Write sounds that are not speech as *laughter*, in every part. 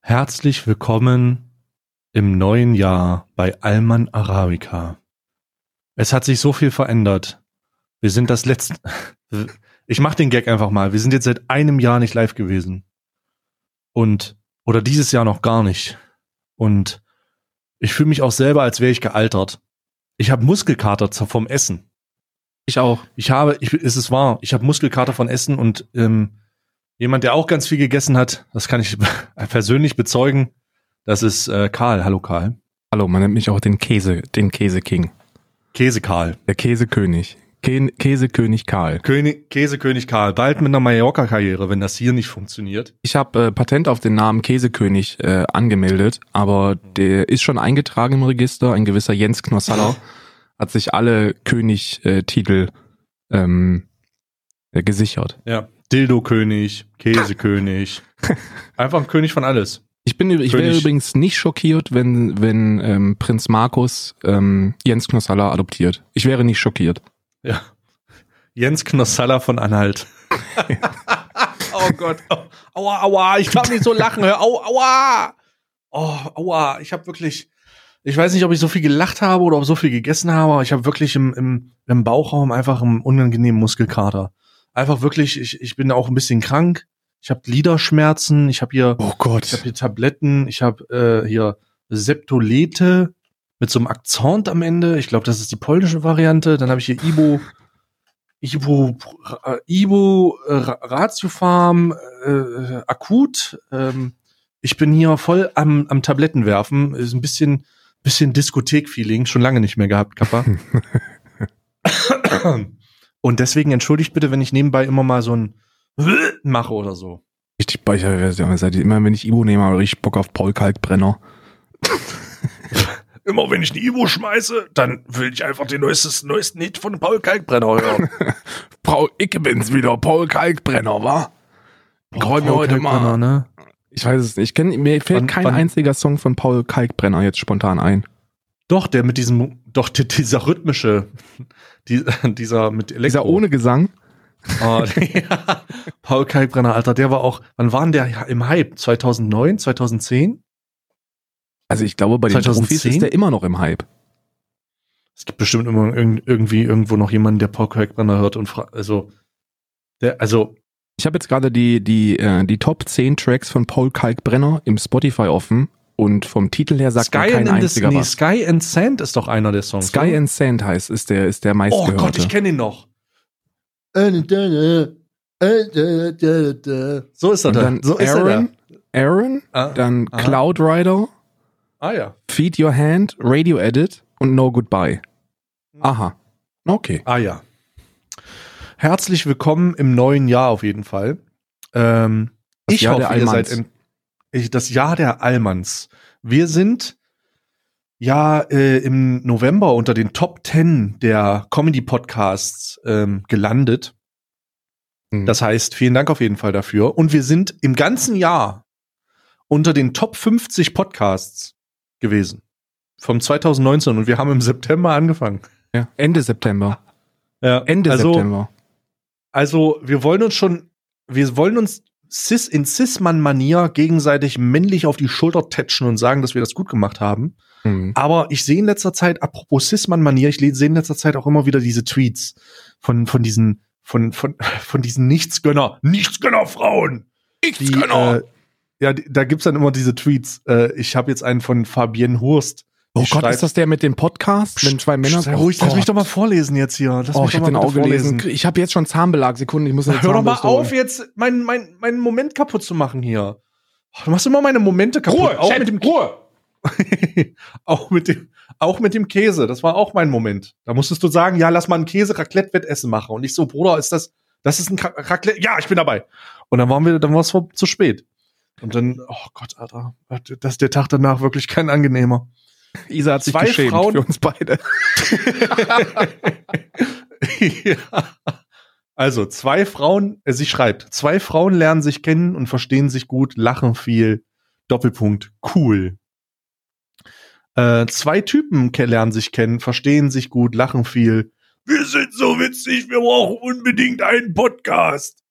Herzlich willkommen im neuen Jahr bei Alman Arabica. Es hat sich so viel verändert. Wir sind das letzte. *laughs* Ich mach den Gag einfach mal. Wir sind jetzt seit einem Jahr nicht live gewesen. Und, oder dieses Jahr noch gar nicht. Und ich fühle mich auch selber, als wäre ich gealtert. Ich habe Muskelkater vom Essen. Ich auch. Ich habe, ich, ist es wahr, ich habe Muskelkater von Essen und ähm, jemand, der auch ganz viel gegessen hat, das kann ich *laughs* persönlich bezeugen, das ist äh, Karl. Hallo Karl. Hallo, man nennt mich auch den Käse, den Käse-King. Käse-Karl. Der Käsekönig. Kä Käsekönig Karl. König, Käsekönig Karl. Bald mit einer Mallorca-Karriere, wenn das hier nicht funktioniert. Ich habe äh, Patent auf den Namen Käsekönig äh, angemeldet, aber der ist schon eingetragen im Register. Ein gewisser Jens Knossaller *laughs* hat sich alle König-Titel ähm, äh, gesichert. Ja. Dildo-König, Käsekönig. *laughs* Einfach ein König von alles. Ich bin, ich wäre übrigens nicht schockiert, wenn, wenn ähm, Prinz Markus ähm, Jens Knossalla adoptiert. Ich wäre nicht schockiert. Ja. Jens Knossalla von Anhalt. *laughs* oh Gott. Aua, aua, ich darf nicht so lachen. Hör, au, aua. Oh, aua, ich habe wirklich, ich weiß nicht, ob ich so viel gelacht habe oder ob so viel gegessen habe, aber ich habe wirklich im, im, im Bauchraum einfach einen unangenehmen Muskelkater. Einfach wirklich, ich, ich bin auch ein bisschen krank. Ich habe Gliederschmerzen, ich habe hier, oh Gott. ich habe hier Tabletten, ich habe äh, hier Septolete mit so einem Akzent am Ende. Ich glaube, das ist die polnische Variante. Dann habe ich hier Ibo, Ibo, äh, Ibo, äh, Ratiofarm, äh, akut. Ähm, ich bin hier voll am, am Tabletten werfen. Ist ein bisschen, bisschen Diskothek-Feeling. Schon lange nicht mehr gehabt, Kappa. *laughs* Und deswegen entschuldigt bitte, wenn ich nebenbei immer mal so ein *laughs* mache oder so. Richtig, ich seit immer, wenn ich Ibo nehme, habe ich Bock auf Paul Kalkbrenner. *laughs* immer wenn ich eine Ibo schmeiße, dann will ich einfach den neuesten, neuesten Hit von Paul Kalkbrenner hören. *laughs* Paul, ich bin's wieder, Paul Kalkbrenner, wa? Ich oh, mir heute mal. Ne? Ich weiß es nicht. Ich kenn, mir fällt wann, kein wann? einziger Song von Paul Kalkbrenner jetzt spontan ein. Doch, der mit diesem, doch dieser rhythmische, die, dieser mit Elektro. Dieser ohne Gesang. Oh, *laughs* ja. Paul Kalkbrenner, Alter, der war auch, wann waren der im Hype? 2009, 2010? Also ich glaube, bei den 2010? Profis ist der immer noch im Hype. Es gibt bestimmt immer irgendwie irgendwo noch jemanden, der Paul Kalkbrenner hört und fragt, also, der, also. Ich habe jetzt gerade die, die, äh, die Top 10 Tracks von Paul Kalkbrenner im Spotify offen und vom Titel her sagt Sky kein einziger nee, was. Sky and Sand ist doch einer der Songs. Sky oder? and Sand heißt, ist der, ist der meistgehörte. Oh Gott, ich kenne ihn noch. So ist er dann. So ist Aaron, er Aaron, ah, dann aha. Cloud Rider, ah, ja. Feed Your Hand, Radio Edit und No Goodbye. Aha. Okay. Ah ja. Herzlich willkommen im neuen Jahr auf jeden Fall. Ähm, ich Jahr hoffe, ihr seid im, ich, das Jahr der Allmanns. Wir sind ja äh, im November unter den Top 10 der Comedy-Podcasts ähm, gelandet. Mhm. Das heißt, vielen Dank auf jeden Fall dafür. Und wir sind im ganzen Jahr unter den Top 50 Podcasts gewesen. Vom 2019 und wir haben im September angefangen. Ja, Ende September. Ja, Ende also, September. Also, wir wollen uns schon, wir wollen uns Cis in Cis-Mann-Manier gegenseitig männlich auf die Schulter tätschen und sagen, dass wir das gut gemacht haben. Mhm. Aber ich sehe in letzter Zeit, apropos Cis-Mann-Manier, ich sehe in letzter Zeit auch immer wieder diese Tweets von, von diesen, von, von, *laughs* von diesen Nichtsgönner, Nichtsgönner-Frauen. Nichtsgönner! Äh, ja, da gibt's dann immer diese Tweets. Äh, ich habe jetzt einen von Fabienne Hurst. Oh Gott, schreibt, ist das der mit dem Podcast? Wenn zwei Männer. Sei ruhig, lass mich doch mal vorlesen jetzt hier. Lass oh, mich ich habe den auch gelesen. Ich habe jetzt schon Zahnbelag. Sekunden, ich muss jetzt Hör doch mal auf, jetzt meinen mein, mein Moment kaputt zu machen hier. Du machst immer meine Momente kaputt. Ruhe, auch Chat, mit dem Ruhe. *laughs* auch mit dem auch mit dem Käse, das war auch mein Moment. Da musstest du sagen, ja, lass mal ein Käse Raclette Wettessen machen und ich so, Bruder, ist das das ist ein Raclette? Ja, ich bin dabei. Und dann waren wir dann war es zu spät. Und dann oh Gott, Alter, das ist der Tag danach wirklich kein angenehmer. Isa hat sich Zwei geschämt Frauen für uns beide. *laughs* ja. Also, zwei Frauen, äh, sie schreibt, zwei Frauen lernen sich kennen und verstehen sich gut, lachen viel. Doppelpunkt, cool. Äh, zwei Typen lernen sich kennen, verstehen sich gut, lachen viel. Wir sind so witzig, wir brauchen unbedingt einen Podcast.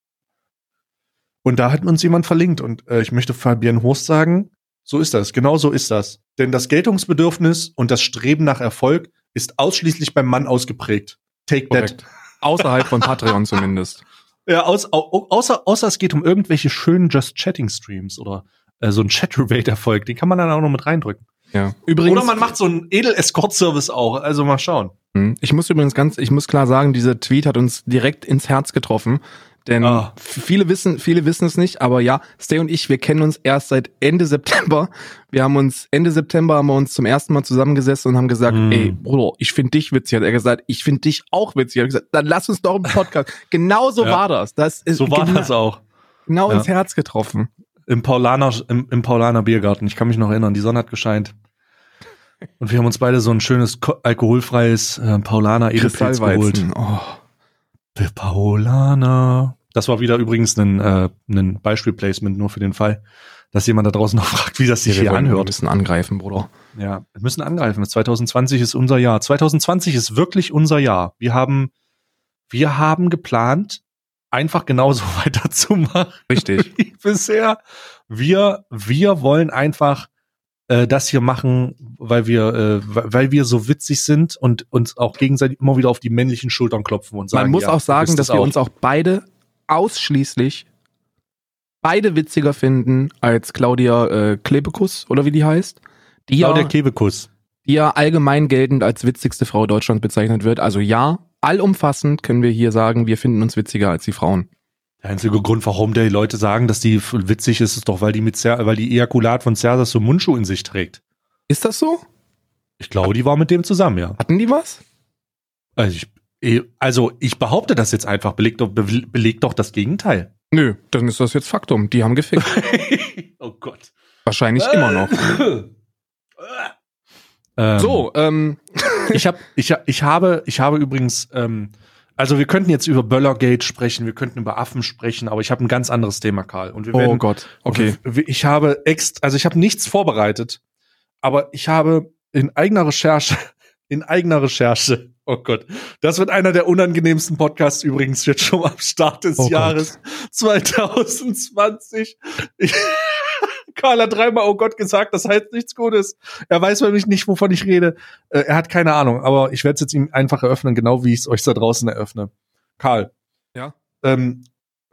Und da hat uns jemand verlinkt und äh, ich möchte Fabian Horst sagen, so ist das, genau so ist das. Denn das Geltungsbedürfnis und das Streben nach Erfolg ist ausschließlich beim Mann ausgeprägt. Take Korrekt. that. Außerhalb von Patreon *laughs* zumindest. Ja, aus, au, außer, außer es geht um irgendwelche schönen Just Chatting Streams oder äh, so ein Chat-Rebate-Erfolg, den kann man dann auch noch mit reindrücken. Ja. Übrigens, Oder man macht so einen Edel-Escort-Service auch. Also mal schauen. Hm. Ich muss übrigens ganz, ich muss klar sagen, dieser Tweet hat uns direkt ins Herz getroffen. Denn ah. viele wissen, viele wissen es nicht, aber ja, Stay und ich, wir kennen uns erst seit Ende September. Wir haben uns Ende September haben wir uns zum ersten Mal zusammengesessen und haben gesagt, mm. ey, Bruder, ich finde dich witzig. Hat er gesagt, ich finde dich auch witzig. Hat er gesagt, dann lass uns doch einen Podcast. *laughs* genau so ja. war das. Das ist so war genau, das auch. Genau ja. ins Herz getroffen. Im Paulaner, im, im Paulaner Biergarten. Ich kann mich noch erinnern. Die Sonne hat gescheint. Und wir haben uns beide so ein schönes alkoholfreies äh, Paulaner Edelpilz geholt. Oh. Der Paulaner. Das war wieder übrigens ein, äh, ein Beispielplacement nur für den Fall, dass jemand da draußen *laughs* noch fragt, wie das sich ja, hier anhört. Wir müssen angreifen, Bruder. Ja, wir müssen angreifen. 2020 ist unser Jahr. 2020 ist wirklich unser Jahr. Wir haben, wir haben geplant, einfach genauso *laughs* weiterzumachen. Richtig. *laughs* Wie bisher. Wir, wir wollen einfach äh, das hier machen, weil wir, äh, weil wir so witzig sind und uns auch gegenseitig immer wieder auf die männlichen Schultern klopfen und sagen. Man muss ja, auch sagen, dass wir auch. uns auch beide ausschließlich beide witziger finden als Claudia äh, Klebekus oder wie die heißt. Die Claudia ja, Klebekus. Die ja allgemein geltend als witzigste Frau Deutschland bezeichnet wird. Also ja, allumfassend können wir hier sagen, wir finden uns witziger als die Frauen. Der einzige Grund, warum die Leute sagen, dass die witzig ist, ist doch, weil die mit Zer weil die Ejakulat von Cersei so Mundschuh in sich trägt. Ist das so? Ich glaube, die war mit dem zusammen, ja. Hatten die was? Also ich, also ich behaupte das jetzt einfach, belegt doch, belegt doch das Gegenteil. Nö, dann ist das jetzt Faktum. Die haben gefickt. *laughs* oh Gott. Wahrscheinlich immer noch. *laughs* ähm, so, ähm. *laughs* ich, hab, ich, ich, habe, ich habe übrigens ähm, also wir könnten jetzt über Böllergate sprechen, wir könnten über Affen sprechen, aber ich habe ein ganz anderes Thema, Karl. Und wir oh werden, oh Gott, okay. Ich habe ext, also ich habe nichts vorbereitet, aber ich habe in eigener Recherche, in eigener Recherche, oh Gott, das wird einer der unangenehmsten Podcasts übrigens jetzt schon am Start des oh Jahres Gott. 2020. Ich, *laughs* Karl hat dreimal Oh Gott gesagt, das heißt nichts Gutes. Er weiß nämlich nicht, wovon ich rede. Äh, er hat keine Ahnung, aber ich werde es jetzt ihm einfach eröffnen, genau wie ich es euch da draußen eröffne. Karl. Ja. Ähm,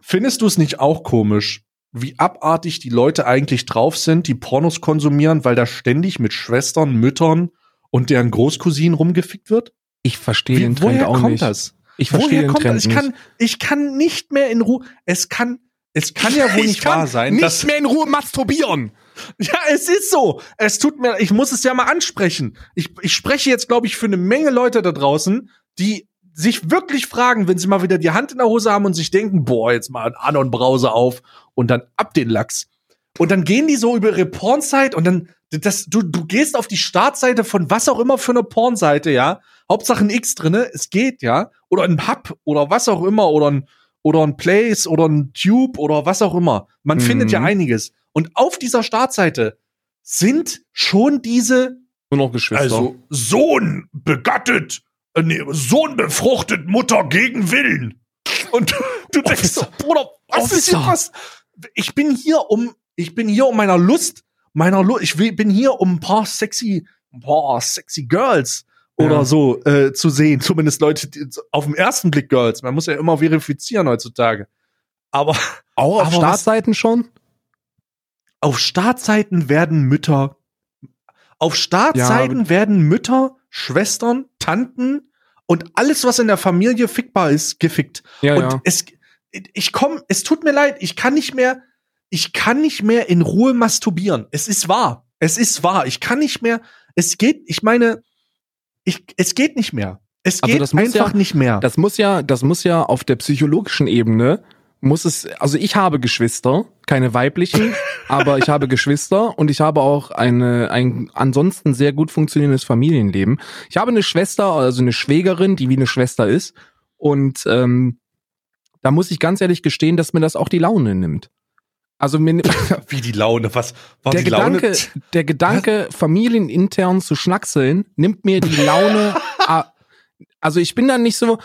findest du es nicht auch komisch, wie abartig die Leute eigentlich drauf sind, die Pornos konsumieren, weil da ständig mit Schwestern, Müttern und deren Großcousinen rumgefickt wird? Ich verstehe den Trend woher auch kommt nicht. Das? Ich verstehe den Trend das? Ich kann, ich kann nicht mehr in Ruhe. Es kann es kann ja wohl *laughs* nicht wahr sein. Nicht mehr in Ruhe masturbieren. *laughs* Ja, es ist so. Es tut mir, ich muss es ja mal ansprechen. Ich, ich spreche jetzt, glaube ich, für eine Menge Leute da draußen, die sich wirklich fragen, wenn sie mal wieder die Hand in der Hose haben und sich denken, boah, jetzt mal ein Anon Browser auf und dann ab den Lachs. Und dann gehen die so über ihre Pornzeit und dann, das, du, du gehst auf die Startseite von was auch immer für eine Pornseite, ja. Hauptsache ein X drinne, es geht, ja. Oder ein Hub oder was auch immer oder ein, oder ein Place oder ein Tube oder was auch immer. Man mhm. findet ja einiges. Und auf dieser Startseite sind schon diese nur noch Geschwister. Also Sohn begattet, äh, nee, Sohn befruchtet, Mutter gegen Willen. Und du denkst so, Bruder, was Officer. ist hier was? Ich bin hier um, ich bin hier um meiner Lust, meiner Lust, ich will, bin hier um ein paar sexy, ein paar sexy Girls oder ja. so äh, zu sehen. Zumindest Leute die, auf den ersten Blick Girls. Man muss ja immer verifizieren heutzutage. Aber auch auf aber Startseiten schon? Auf Startseiten werden Mütter auf Startseiten ja, werden Mütter, Schwestern, Tanten und alles, was in der Familie fickbar ist, gefickt. Ja, und ja. es, ich komm, es tut mir leid, ich kann nicht mehr, ich kann nicht mehr in Ruhe masturbieren. Es ist wahr. Es ist wahr. Ich kann nicht mehr, es geht, ich meine, ich, es geht nicht mehr. Es also geht einfach ja, nicht mehr. Das muss ja, das muss ja auf der psychologischen Ebene muss es, also ich habe Geschwister, keine weiblichen, *laughs* aber ich habe Geschwister und ich habe auch eine, ein ansonsten sehr gut funktionierendes Familienleben. Ich habe eine Schwester, also eine Schwägerin, die wie eine Schwester ist und ähm, da muss ich ganz ehrlich gestehen, dass mir das auch die Laune nimmt. Also *laughs* wie die Laune, was war der die Gedanke, Laune? Der Gedanke, was? familienintern zu schnackseln, nimmt mir die Laune. *laughs* also ich bin dann nicht so,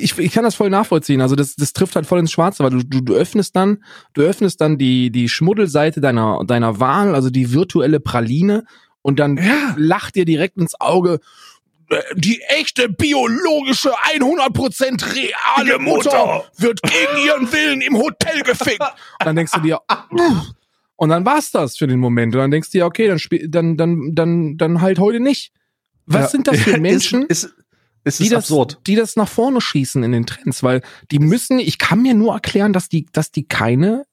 ich, ich kann das voll nachvollziehen. Also das, das trifft halt voll ins Schwarze, weil du, du, du öffnest dann, du öffnest dann die, die Schmuddelseite deiner, deiner Wahl, also die virtuelle Praline, und dann ja. lacht dir direkt ins Auge, die echte biologische 100% reale Mutter wird gegen ihren Willen im Hotel gefickt. Und *laughs* dann denkst du dir, *laughs* und dann war's das für den Moment. Und dann denkst du dir, okay, dann spiel, dann dann dann dann halt heute nicht. Was ja. sind das für *laughs* Menschen? ist, ist, ist die das, absurd. die das nach vorne schießen in den Trends, weil die müssen, ich kann mir nur erklären, dass die, dass die keine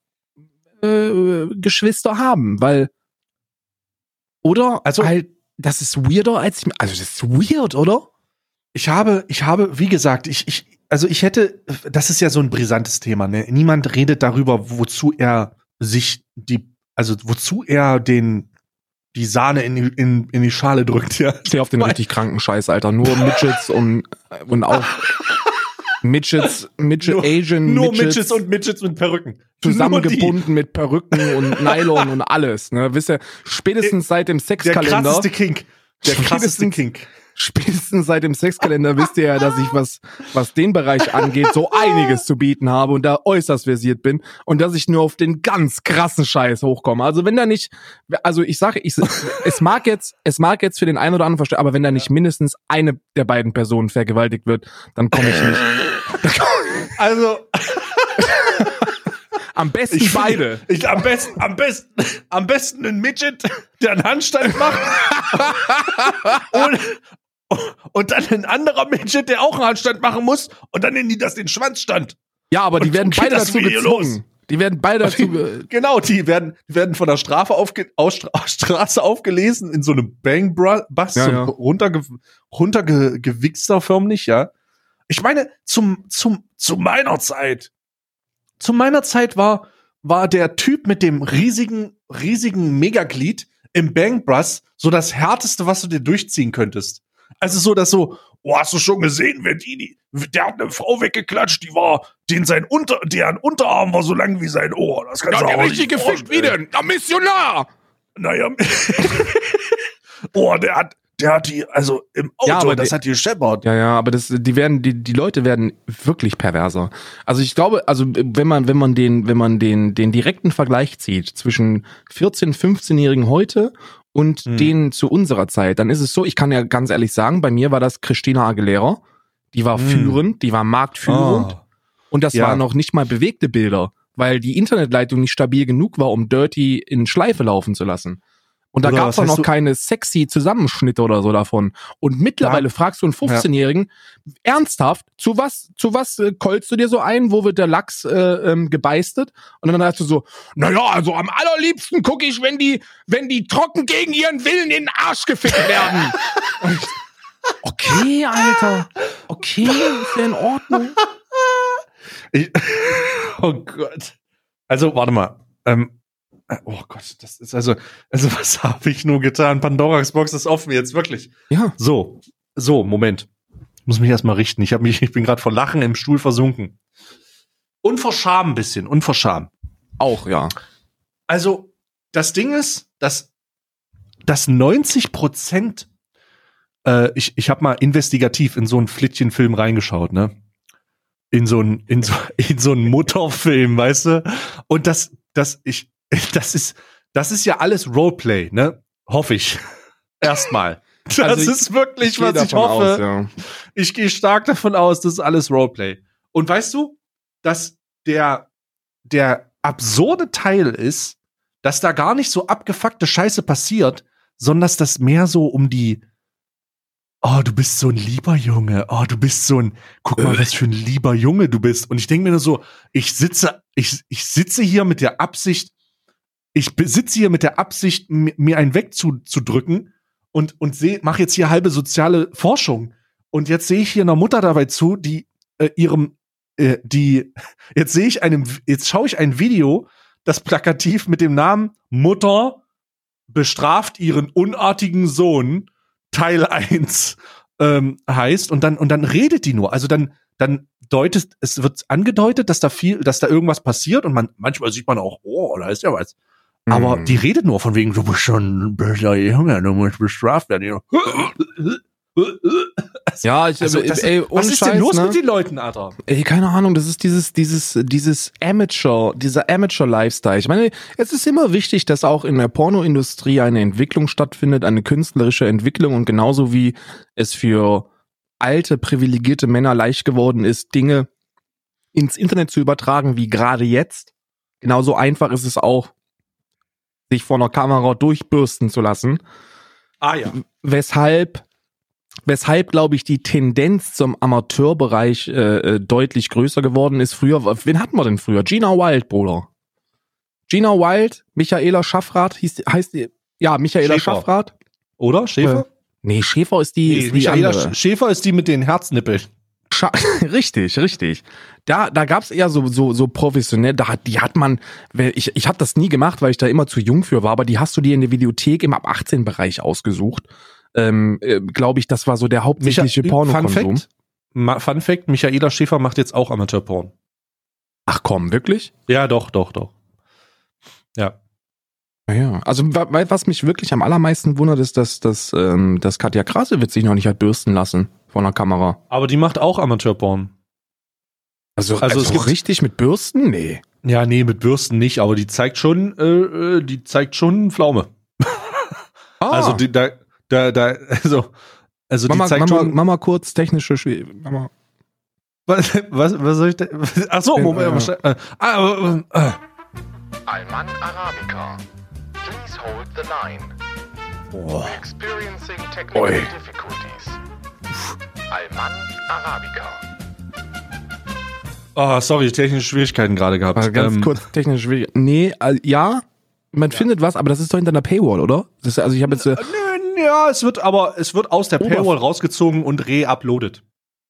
äh, Geschwister haben, weil oder also halt das ist weirder als ich, also das ist weird, oder? Ich habe, ich habe, wie gesagt, ich, ich, also ich hätte, das ist ja so ein brisantes Thema, ne? Niemand redet darüber, wozu er sich die, also wozu er den, die Sahne in, in, in die Schale drückt, ja. Steh auf den richtig kranken Scheiß, Alter. Nur Midgets und, und auch Midgets, *laughs* Midget nur, Asian Nur Midgets, Midgets und Midgets mit Perücken. Zusammengebunden mit Perücken und *laughs* Nylon und alles, ne? Wisst ihr, spätestens seit dem Sexkalender. Der krasseste Kink. Der krasseste Kink. Spätestens seit dem Sexkalender wisst ihr ja, dass ich was, was den Bereich angeht, so einiges zu bieten habe und da äußerst versiert bin und dass ich nur auf den ganz krassen Scheiß hochkomme. Also wenn da nicht, also ich sage, ich, es mag jetzt, es mag jetzt für den einen oder anderen verstehen, aber wenn da nicht mindestens eine der beiden Personen vergewaltigt wird, dann komme ich nicht. Also. Am besten ich beide. ich, am besten, am besten, am besten ein Midget, der einen Handstand macht. *laughs* und, und dann ein anderer Midget, der auch einen Handstand machen muss. Und dann nennen die das den Schwanzstand. Ja, aber die und werden beide dazu gezwungen. Los. Die werden beide dazu. genau, die werden, die werden von der Strafe aufge, aus, Straße aufgelesen in so einem Bang Bass, ja, ja. runterge, runtergewichster förmlich, ja. Ich meine, zum, zum, zu meiner Zeit, zu meiner Zeit war, war der Typ mit dem riesigen, riesigen Megaglied im Bang Bros so das härteste, was du dir durchziehen könntest. Also so, dass so, oh, hast du schon gesehen, wer die, die, der hat eine Frau weggeklatscht, die war, den sein Unter, deren Unterarm war so lang wie sein Ohr. Das kannst ja, du auch richtig gefickt wie denn? Der Missionar! Naja. *laughs* oh, der hat, der hat die, also im Auto, ja, aber das die, hat die gescheppert. Ja, ja, aber das, die werden, die, die Leute werden wirklich perverser. Also ich glaube, also wenn man, wenn man den, wenn man den, den direkten Vergleich zieht zwischen 14, 15-Jährigen heute und hm. denen zu unserer Zeit, dann ist es so, ich kann ja ganz ehrlich sagen, bei mir war das Christina Aguilera. Die war hm. führend, die war marktführend. Oh. Und das ja. waren noch nicht mal bewegte Bilder, weil die Internetleitung nicht stabil genug war, um Dirty in Schleife laufen zu lassen. Und da gab es auch noch keine sexy Zusammenschnitte oder so davon. Und mittlerweile ja. fragst du einen 15-Jährigen, ja. ernsthaft, zu was, zu was äh, kolst du dir so ein? Wo wird der Lachs äh, ähm, gebeistet? Und dann hast du so, naja, also am allerliebsten gucke ich, wenn die, wenn die trocken gegen ihren Willen in den Arsch gefickt werden. *laughs* okay, Alter. Okay, ist ja in Ordnung. Ich, *laughs* oh Gott. Also, warte mal. Ähm, äh, oh Gott, das ist also, also *laughs* was habe ich nur getan? Pandoras Box ist offen jetzt, wirklich. Ja. So, so, Moment. Ich muss mich erstmal richten. Ich habe mich, ich bin gerade vor Lachen im Stuhl versunken. Und vor Scham ein bisschen, und vor Scham. Auch, ja. Also, das Ding ist, dass, dass 90 Prozent, äh, ich, ich habe mal investigativ in so einen Flittchen-Film reingeschaut, ne? In so einen, in so, in so einen Mutterfilm, weißt du? Und das, das, ich, *laughs* das ist, das ist ja alles Roleplay, ne? Hoffe ich. *laughs* Erstmal. Das also ich, ist wirklich, ich was ich hoffe. Aus, ja. Ich gehe stark davon aus, das ist alles Roleplay. Und weißt du, dass der, der absurde Teil ist, dass da gar nicht so abgefuckte Scheiße passiert, sondern dass das mehr so um die, oh, du bist so ein lieber Junge, oh, du bist so ein, guck mal, was für ein lieber Junge du bist. Und ich denke mir nur so, ich sitze, ich, ich sitze hier mit der Absicht, ich sitze hier mit der Absicht, mir einen wegzudrücken und, und seh, mache jetzt hier halbe soziale Forschung. Und jetzt sehe ich hier einer Mutter dabei zu, die äh, ihrem, äh, die, *laughs* jetzt sehe ich einem, jetzt schaue ich ein Video, das plakativ mit dem Namen Mutter bestraft ihren unartigen Sohn Teil *laughs* 1 ähm, heißt und dann und dann redet die nur. Also dann dann deutet, es wird angedeutet, dass da viel, dass da irgendwas passiert und man, manchmal sieht man auch, oh, da ist ja was. Aber mhm. die redet nur von wegen, du bist schon ein böser Junge, du musst bestraft werden. ja, ich, also, das, ey, was ist Scheiß, denn los ne? mit den Leuten, Alter? Ey, keine Ahnung, das ist dieses, dieses, dieses Amateur, dieser Amateur-Lifestyle. Ich meine, es ist immer wichtig, dass auch in der Pornoindustrie eine Entwicklung stattfindet, eine künstlerische Entwicklung und genauso wie es für alte, privilegierte Männer leicht geworden ist, Dinge ins Internet zu übertragen, wie gerade jetzt. Genauso einfach ist es auch, sich vor einer Kamera durchbürsten zu lassen. Ah ja. Weshalb, weshalb glaube ich, die Tendenz zum Amateurbereich äh, äh, deutlich größer geworden ist. Früher, wen hatten wir denn früher? Gina Wild, Bruder. Gina Wild, Michaela Schaffrath, hieß, heißt die, ja, Michaela Schäfer. Schaffrath. Oder? Schäfer? Äh, nee, Schäfer ist die, nee, ist die Michaela andere. Schäfer ist die mit den Herznippeln. Scha *laughs* richtig, richtig. Da, da gab's eher so, so, so professionell, da die hat man, ich, ich habe das nie gemacht, weil ich da immer zu jung für war, aber die hast du dir in der Videothek im ab 18 Bereich ausgesucht. Ähm, äh, Glaube ich, das war so der hauptsächliche Pornokonsum. Fun Fact, Fun Fact, Michaela Schäfer macht jetzt auch Amateurporn. Ach komm, wirklich? Ja, doch, doch, doch. Ja. Ja, also was mich wirklich am allermeisten wundert, ist, dass, dass, ähm, dass Katja Krasewitz sich noch nicht hat bürsten lassen von der Kamera. Aber die macht auch Amateurporn. Also, also, also richtig mit Bürsten? Nee. Ja, nee, mit Bürsten nicht, aber die zeigt schon, äh, äh die zeigt schon Pflaume. Ah. Also die, da, da, da, also, also Mama, die zeigt Mama, schon. Mama kurz technische Schw Mama. Was, was, was soll ich da? Ach so, Moment. Ja. Äh, ah, äh, äh. Alman Arabica. Please hold the line. We're experiencing technical Oi. difficulties. Alman Arabica. Oh, sorry, technische Schwierigkeiten gerade gehabt. Also ganz ähm, kurz technische Schwierigkeiten. Nee, äh, ja, man ja. findet was, aber das ist doch hinter einer Paywall, oder? Das ist, also ich habe jetzt. Äh, ja, es wird aber es wird aus der Paywall rausgezogen und re-uploadet.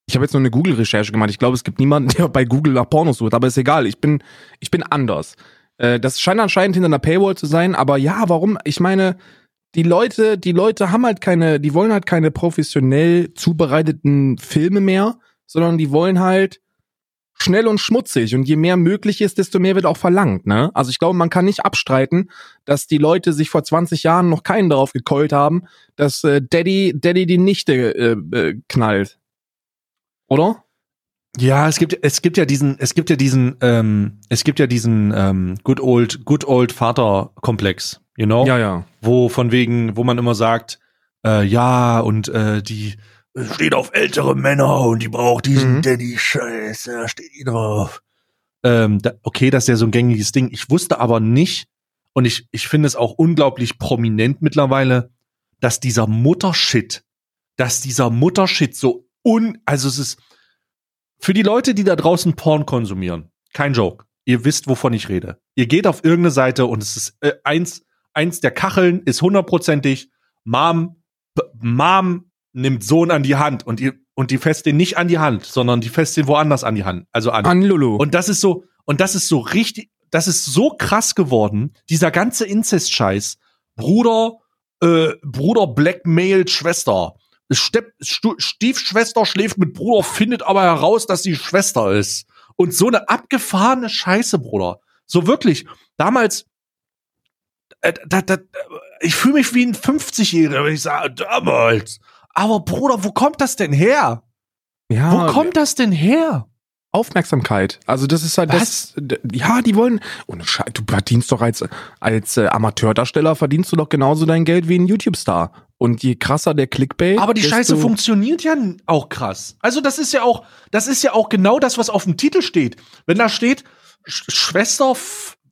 Ich habe jetzt nur eine Google-Recherche gemacht. Ich glaube, es gibt niemanden, *laughs* der bei Google nach Pornos sucht, aber ist egal. Ich bin, ich bin anders. Äh, das scheint anscheinend hinter einer Paywall zu sein, aber ja, warum? Ich meine, die Leute, die Leute haben halt keine, die wollen halt keine professionell zubereiteten Filme mehr, sondern die wollen halt schnell und schmutzig und je mehr möglich ist, desto mehr wird auch verlangt, ne? Also ich glaube, man kann nicht abstreiten, dass die Leute sich vor 20 Jahren noch keinen darauf gekeult haben, dass äh, Daddy Daddy die Nichte äh, äh, knallt. Oder? Ja, es gibt es gibt ja diesen es gibt ja diesen ähm, es gibt ja diesen ähm, good old good old Vater Komplex, you know? Ja, ja. Wo von wegen, wo man immer sagt, äh, ja und äh, die steht auf ältere Männer und die braucht diesen mhm. Daddy-Scheiß, da steht die drauf. Ähm, da, okay, das ist ja so ein gängiges Ding. Ich wusste aber nicht, und ich, ich finde es auch unglaublich prominent mittlerweile, dass dieser Muttershit, dass dieser Muttershit so un, also es ist, für die Leute, die da draußen Porn konsumieren, kein Joke. Ihr wisst, wovon ich rede. Ihr geht auf irgendeine Seite und es ist äh, eins, eins der Kacheln ist hundertprozentig Mom, Mom nimmt Sohn an die Hand und die, und die fässt den nicht an die Hand, sondern die fässt den woanders an die Hand, also an. An Lulu. Und das ist so, und das ist so richtig, das ist so krass geworden, dieser ganze Inzest-Scheiß. Bruder, äh, Bruder blackmailt Schwester. Stepp, Stiefschwester schläft mit Bruder, findet aber heraus, dass sie Schwester ist. Und so eine abgefahrene Scheiße, Bruder. So wirklich. Damals, äh, da, da, ich fühle mich wie ein 50-Jähriger, wenn ich sage, damals. Aber Bruder, wo kommt das denn her? Ja. Wo kommt das denn her? Aufmerksamkeit. Also das ist halt Was? das. Ja, die wollen. Ohne Scheiß, du verdienst doch als als äh, Amateurdarsteller verdienst du doch genauso dein Geld wie ein YouTube-Star. Und je krasser der Clickbait. Aber die Scheiße funktioniert ja auch krass. Also das ist ja auch, das ist ja auch genau das, was auf dem Titel steht. Wenn da steht Sch Schwester,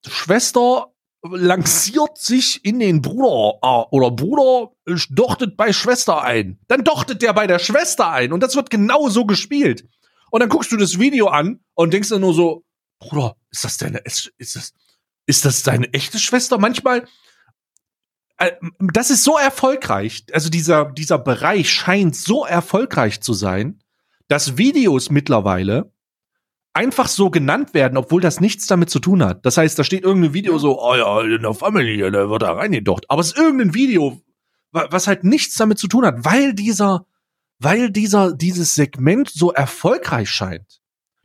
Schwester lanciert sich in den Bruder äh, oder Bruder dochtet bei Schwester ein. Dann dochtet der bei der Schwester ein und das wird genau so gespielt. Und dann guckst du das Video an und denkst dann nur so, Bruder, ist das deine, ist, ist das, ist das deine echte Schwester? Manchmal, äh, das ist so erfolgreich, also dieser, dieser Bereich scheint so erfolgreich zu sein, dass Videos mittlerweile einfach so genannt werden, obwohl das nichts damit zu tun hat. Das heißt, da steht irgendein Video so, oh ja, in der Family, da wird da reingedocht. Aber es ist irgendein Video, was halt nichts damit zu tun hat, weil dieser, weil dieser, dieses Segment so erfolgreich scheint.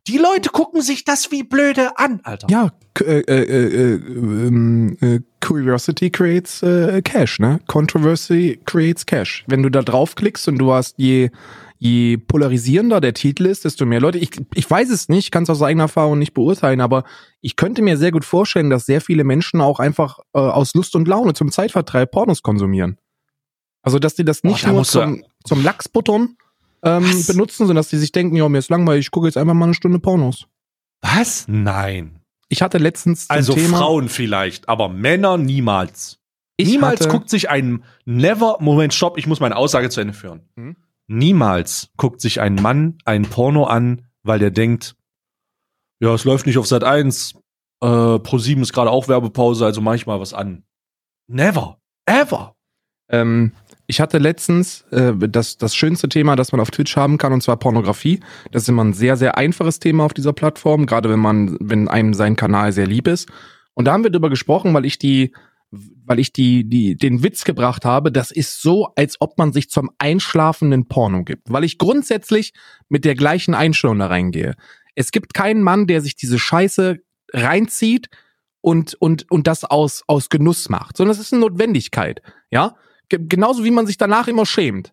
Die Leute gucken sich das wie blöde an, Alter. Ja, äh, äh, äh, ähm, äh, Curiosity creates äh, Cash, ne? Controversy creates Cash. Wenn du da draufklickst und du hast je je polarisierender der Titel ist, desto mehr Leute. Ich, ich weiß es nicht, kann es aus eigener Erfahrung nicht beurteilen, aber ich könnte mir sehr gut vorstellen, dass sehr viele Menschen auch einfach äh, aus Lust und Laune zum Zeitvertreib Pornos konsumieren. Also dass die das nicht oh, nur zum, zum Lachsbuttern ähm, benutzen, sondern dass die sich denken, ja, mir ist langweilig, ich gucke jetzt einfach mal eine Stunde Pornos. Was? Nein. Ich hatte letztens Also Thema, Frauen vielleicht, aber Männer niemals. niemals guckt sich ein Never, Moment, stopp, ich muss meine Aussage zu Ende führen. Hm? Niemals guckt sich ein Mann ein Porno an, weil der denkt, ja, es läuft nicht auf Sat 1, äh, Pro 7 ist gerade auch Werbepause, also mach ich mal was an. Never. Ever. Ähm, ich hatte letztens äh, das, das schönste Thema, das man auf Twitch haben kann, und zwar Pornografie. Das ist immer ein sehr, sehr einfaches Thema auf dieser Plattform, gerade wenn man, wenn einem sein Kanal sehr lieb ist. Und da haben wir darüber gesprochen, weil ich die, weil ich die, die, den Witz gebracht habe, das ist so, als ob man sich zum einschlafenden Porno gibt. Weil ich grundsätzlich mit der gleichen Einstellung da reingehe. Es gibt keinen Mann, der sich diese Scheiße reinzieht und, und, und das aus, aus Genuss macht, sondern es ist eine Notwendigkeit. Ja, genauso wie man sich danach immer schämt,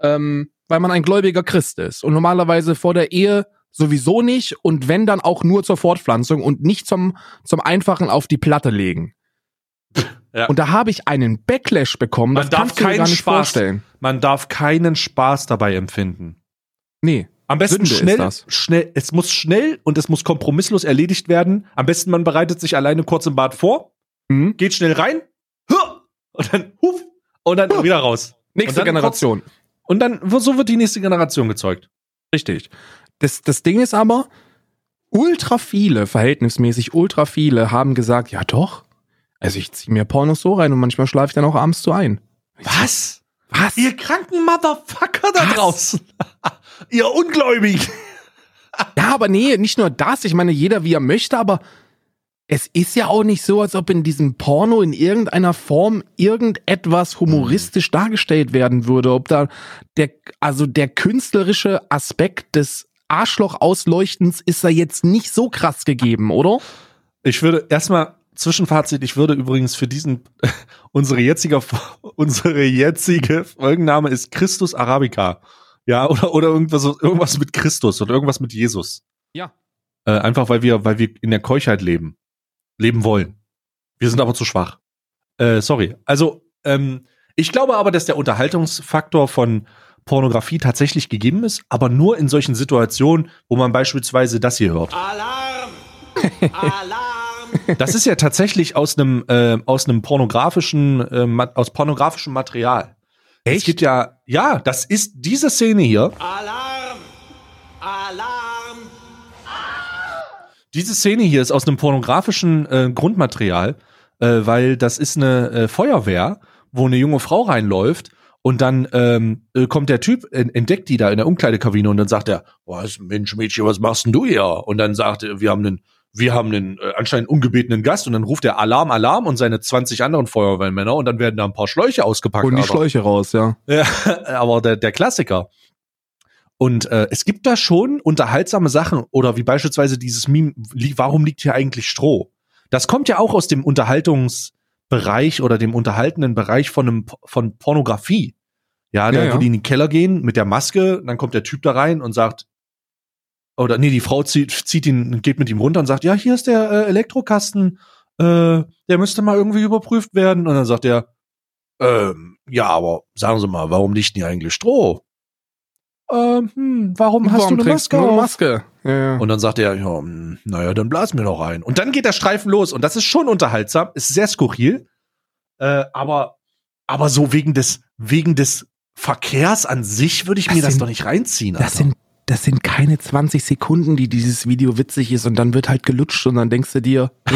ähm, weil man ein gläubiger Christ ist und normalerweise vor der Ehe sowieso nicht und wenn dann auch nur zur Fortpflanzung und nicht zum zum einfachen auf die Platte legen. Ja. Und da habe ich einen Backlash bekommen. Man darf keinen Spaß, vorstellen. Man darf keinen Spaß dabei empfinden. Nee. Am besten Sünde schnell, schnell, es muss schnell und es muss kompromisslos erledigt werden. Am besten man bereitet sich alleine kurz im Bad vor, mhm. geht schnell rein, und dann huf, und dann wieder raus. Nächste und Generation. Kurz, und dann, so wird die nächste Generation gezeugt. Richtig. Das, das Ding ist aber, ultra viele, verhältnismäßig ultra viele, haben gesagt, ja doch. Also ich ziehe mir Pornos so rein und manchmal schlafe ich dann auch abends zu ein. Was? Was? Ihr kranken Motherfucker da Was? draußen. *laughs* Ihr Ungläubigen. *laughs* ja, aber nee, nicht nur das. Ich meine, jeder wie er möchte, aber es ist ja auch nicht so, als ob in diesem Porno in irgendeiner Form irgendetwas humoristisch dargestellt werden würde. Ob da der, also der künstlerische Aspekt des Arschloch-Ausleuchtens ist da jetzt nicht so krass gegeben, oder? Ich würde erstmal Zwischenfazit, ich würde übrigens für diesen, *laughs* unsere jetzige, *laughs* unsere jetzige Folgenname ist Christus Arabica. Ja, oder, oder irgendwas, irgendwas mit Christus oder irgendwas mit Jesus. Ja. Äh, einfach weil wir, weil wir in der Keuchheit leben leben wollen. Wir sind aber zu schwach. Äh, sorry. Also, ähm, ich glaube aber, dass der Unterhaltungsfaktor von Pornografie tatsächlich gegeben ist, aber nur in solchen Situationen, wo man beispielsweise das hier hört. Alarm! *laughs* Alarm! Das ist ja tatsächlich aus einem äh, aus einem pornografischen äh, aus pornografischem Material. Echt? Es gibt ja ja, das ist diese Szene hier. Alarm! Alarm! Diese Szene hier ist aus einem pornografischen äh, Grundmaterial, äh, weil das ist eine äh, Feuerwehr, wo eine junge Frau reinläuft und dann ähm, äh, kommt der Typ, entdeckt die da in der Umkleidekabine und dann sagt er, was Mensch, Mädchen, was machst denn du hier? Und dann sagt er, wir haben einen, wir haben einen äh, anscheinend ungebetenen Gast und dann ruft er Alarm, Alarm und seine 20 anderen Feuerwehrmänner und dann werden da ein paar Schläuche ausgepackt. Und die Schläuche raus, ja. ja *laughs* aber der, der Klassiker. Und äh, es gibt da schon unterhaltsame Sachen oder wie beispielsweise dieses Meme, warum liegt hier eigentlich Stroh? Das kommt ja auch aus dem Unterhaltungsbereich oder dem unterhaltenden Bereich von einem von Pornografie. Ja, da, ja, ja. wo die in den Keller gehen mit der Maske, dann kommt der Typ da rein und sagt, oder nee, die Frau zieht, zieht ihn, geht mit ihm runter und sagt, ja, hier ist der äh, Elektrokasten, äh, der müsste mal irgendwie überprüft werden. Und dann sagt er, ähm, ja, aber sagen Sie mal, warum liegt denn hier eigentlich Stroh? ähm, hm, warum, hast du eine Maske, eine Maske? Ja, ja. Und dann sagt er, ja, hm, naja, dann blas mir doch rein. Und dann geht der Streifen los und das ist schon unterhaltsam, ist sehr skurril, äh, aber, aber so wegen des, wegen des Verkehrs an sich würde ich das mir sind, das doch nicht reinziehen. Das sind, das sind keine 20 Sekunden, die dieses Video witzig ist und dann wird halt gelutscht und dann denkst du dir, *laughs*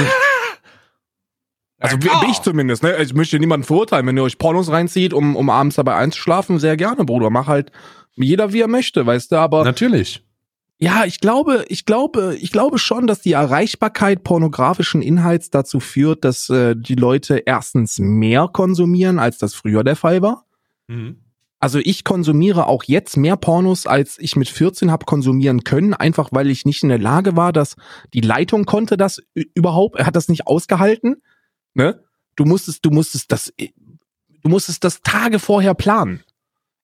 Also ja, ich zumindest, ne? Ich möchte niemanden verurteilen, wenn ihr euch Pornos reinzieht, um, um abends dabei einzuschlafen, sehr gerne, Bruder. Mach halt jeder wie er möchte, weißt du, aber. Natürlich. Ja, ich glaube, ich glaube, ich glaube schon, dass die Erreichbarkeit pornografischen Inhalts dazu führt, dass äh, die Leute erstens mehr konsumieren, als das früher der Fall war. Mhm. Also ich konsumiere auch jetzt mehr Pornos, als ich mit 14 habe konsumieren können, einfach weil ich nicht in der Lage war, dass die Leitung konnte das überhaupt, er hat das nicht ausgehalten. Ne? Du musstest, du musstest das, du musstest das Tage vorher planen.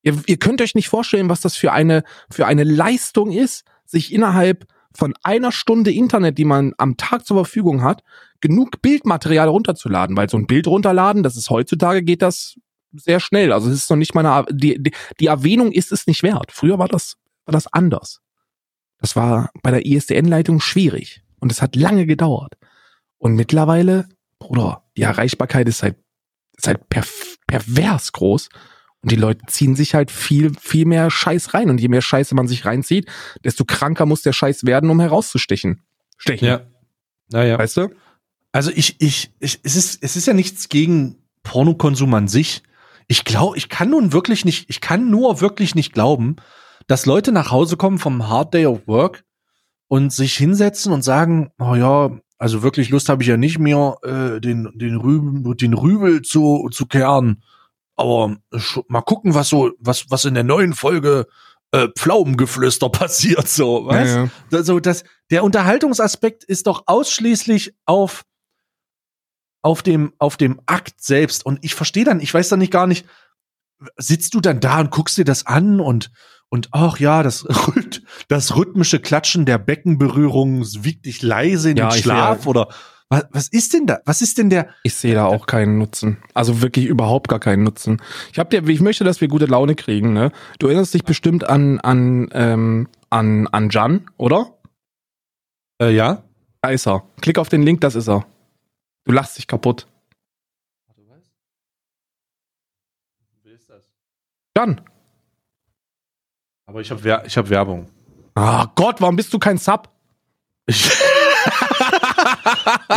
Ihr, ihr könnt euch nicht vorstellen, was das für eine, für eine Leistung ist, sich innerhalb von einer Stunde Internet, die man am Tag zur Verfügung hat, genug Bildmaterial runterzuladen, weil so ein Bild runterladen, das ist heutzutage geht das sehr schnell. Also es ist noch nicht meine, die, die, die Erwähnung ist es nicht wert. Früher war das, war das anders. Das war bei der ISDN-Leitung schwierig und es hat lange gedauert. Und mittlerweile, Bruder, die Erreichbarkeit ist halt, ist halt per, pervers groß. Und die Leute ziehen sich halt viel, viel mehr Scheiß rein. Und je mehr Scheiße man sich reinzieht, desto kranker muss der Scheiß werden, um herauszustechen. Stechen. Ja. Naja. Weißt du? Also ich, ich, ich, es ist, es ist ja nichts gegen Pornokonsum an sich ich glaube, ich kann nun wirklich nicht, ich kann nur wirklich nicht glauben, dass Leute nach Hause kommen vom Hard Day of Work und sich hinsetzen und sagen, oh ja, also wirklich Lust habe ich ja nicht mehr, äh, den, den, Rübel, den Rübel zu, zu kehren. Aber mal gucken, was so, was, was in der neuen Folge äh, Pflaumengeflüster *laughs* passiert, so, weißt? Ja, ja. Also das, der Unterhaltungsaspekt ist doch ausschließlich auf auf dem, auf dem Akt selbst. Und ich verstehe dann, ich weiß dann nicht gar nicht, sitzt du dann da und guckst dir das an und, und ach ja, das, *laughs* das rhythmische Klatschen der Beckenberührung wiegt dich leise in ja, den Schlaf oder was, was ist denn da? Was ist denn der? Ich sehe da auch keinen Nutzen. Also wirklich überhaupt gar keinen Nutzen. Ich hab dir, ich möchte, dass wir gute Laune kriegen. Ne? Du erinnerst dich bestimmt an an ähm, an an Jan, oder? Äh, ja. Da ist er. Klick auf den Link, das ist er. Du lachst dich kaputt. Du weißt? Wer ist das? Dann. Aber ich habe ich hab Werbung. Ah oh Gott, warum bist du kein Sub? Ich, *laughs*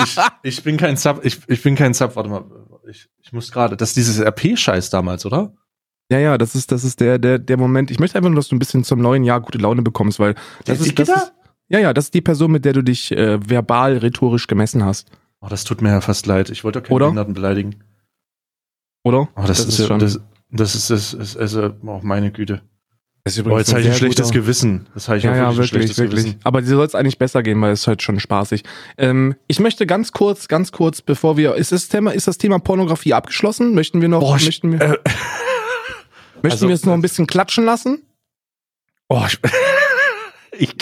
ich, ich, bin kein Sub, ich, ich bin kein Sub, warte mal, ich, ich muss gerade, das ist dieses RP-Scheiß damals, oder? Ja, ja, das ist, das ist der, der, der Moment. Ich möchte einfach nur, dass du ein bisschen zum neuen Jahr gute Laune bekommst, weil das ist, das ist, ja, ja, das ist die Person, mit der du dich äh, verbal, rhetorisch gemessen hast. Oh, das tut mir ja fast leid. Ich wollte auch keine Behinderten beleidigen. Oder? Oh, das, das ist, ist schon. Das, das ist, das ist, also, oh, meine Güte. Das ist oh, jetzt habe ich ein schlechtes guter. Gewissen. Das habe ich ja, auch wirklich, ja, wirklich, wirklich. Gewissen. Aber dir soll es eigentlich besser gehen, weil es ist halt schon spaßig. Ähm, ich möchte ganz kurz, ganz kurz, bevor wir, ist das Thema, ist das Thema Pornografie abgeschlossen? Möchten wir noch, Boah, möchten wir, äh, *laughs* möchten also, wir es noch ein bisschen klatschen lassen? Oh, ich, *laughs* ich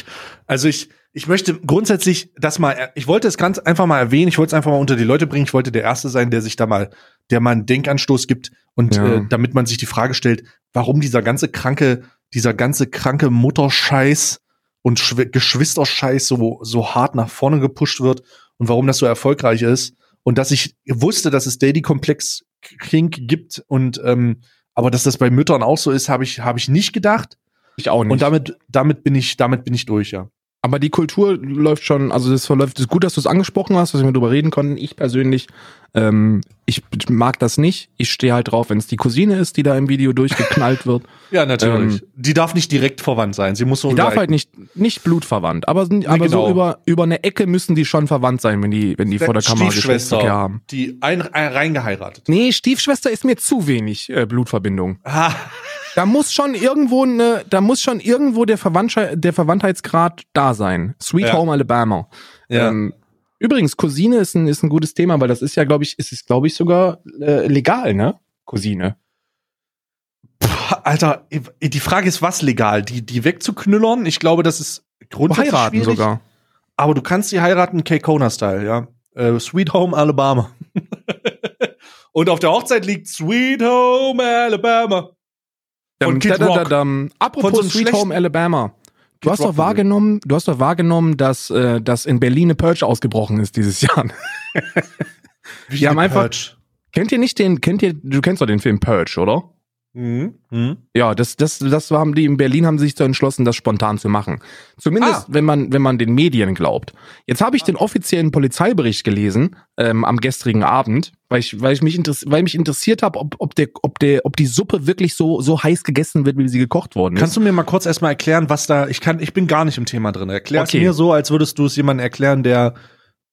also ich, ich möchte grundsätzlich das mal, ich wollte es ganz einfach mal erwähnen, ich wollte es einfach mal unter die Leute bringen, ich wollte der Erste sein, der sich da mal, der mal einen Denkanstoß gibt und ja. äh, damit man sich die Frage stellt, warum dieser ganze kranke, dieser ganze kranke Mutterscheiß und Schw Geschwisterscheiß so, so hart nach vorne gepusht wird und warum das so erfolgreich ist und dass ich wusste, dass es Daddy-Komplex Kink gibt und ähm, aber dass das bei Müttern auch so ist, habe ich, habe ich nicht gedacht. Ich auch nicht. Und damit, damit bin ich, damit bin ich durch, ja. Aber die Kultur läuft schon, also das verläuft, ist gut, dass du es angesprochen hast, dass wir darüber reden konnten. Ich persönlich, ähm, ich mag das nicht. Ich stehe halt drauf, wenn es die Cousine ist, die da im Video durchgeknallt wird. *laughs* ja, natürlich. Ähm, die darf nicht direkt verwandt sein. Sie muss so. Die darf halt nicht, nicht blutverwandt, aber, aber genau. so über, über eine Ecke müssen die schon verwandt sein, wenn die, wenn die vor der Kamera Geschlechtsverkehr haben. Die ein, ein, reingeheiratet. Nee, Stiefschwester ist mir zu wenig äh, Blutverbindung. Da muss schon irgendwo eine, da muss schon irgendwo der, Verwandtschaft, der Verwandtheitsgrad da sein. Sweet ja. Home Alabama. Ja. Ähm, übrigens, Cousine ist ein, ist ein gutes Thema, weil das ist ja, glaube ich, ist es, glaube ich, sogar äh, legal, ne? Cousine. Puh, Alter, die Frage ist, was legal? Die, die wegzuknüllern? Ich glaube, das ist grundsätzlich heiraten schwierig. sogar. Aber du kannst sie heiraten, K-Kona-Style, ja. Äh, Sweet Home Alabama. *laughs* Und auf der Hochzeit liegt Sweet Home Alabama. Von Kid da, da, da, Apropos so Sweet Home Alabama. Du hast doch wahrgenommen, du hast doch wahrgenommen, dass, äh, dass in Berlin eine Purge ausgebrochen ist dieses *laughs* Jahr. Wie Die haben einfach. Purge? Kennt ihr nicht den, kennt ihr, du kennst doch den Film Purge, oder? Mhm. Mhm. Ja, das, das, das haben die in Berlin haben sich so entschlossen, das spontan zu machen. Zumindest, ah. wenn man, wenn man den Medien glaubt. Jetzt habe ich den offiziellen Polizeibericht gelesen ähm, am gestrigen Abend, weil ich, weil ich mich interessiert, weil mich interessiert habe, ob, ob der, ob der, ob die Suppe wirklich so so heiß gegessen wird, wie sie gekocht worden ist. Kannst du mir mal kurz erstmal erklären, was da? Ich kann, ich bin gar nicht im Thema drin. Erklär okay. es mir so, als würdest du es jemandem erklären, der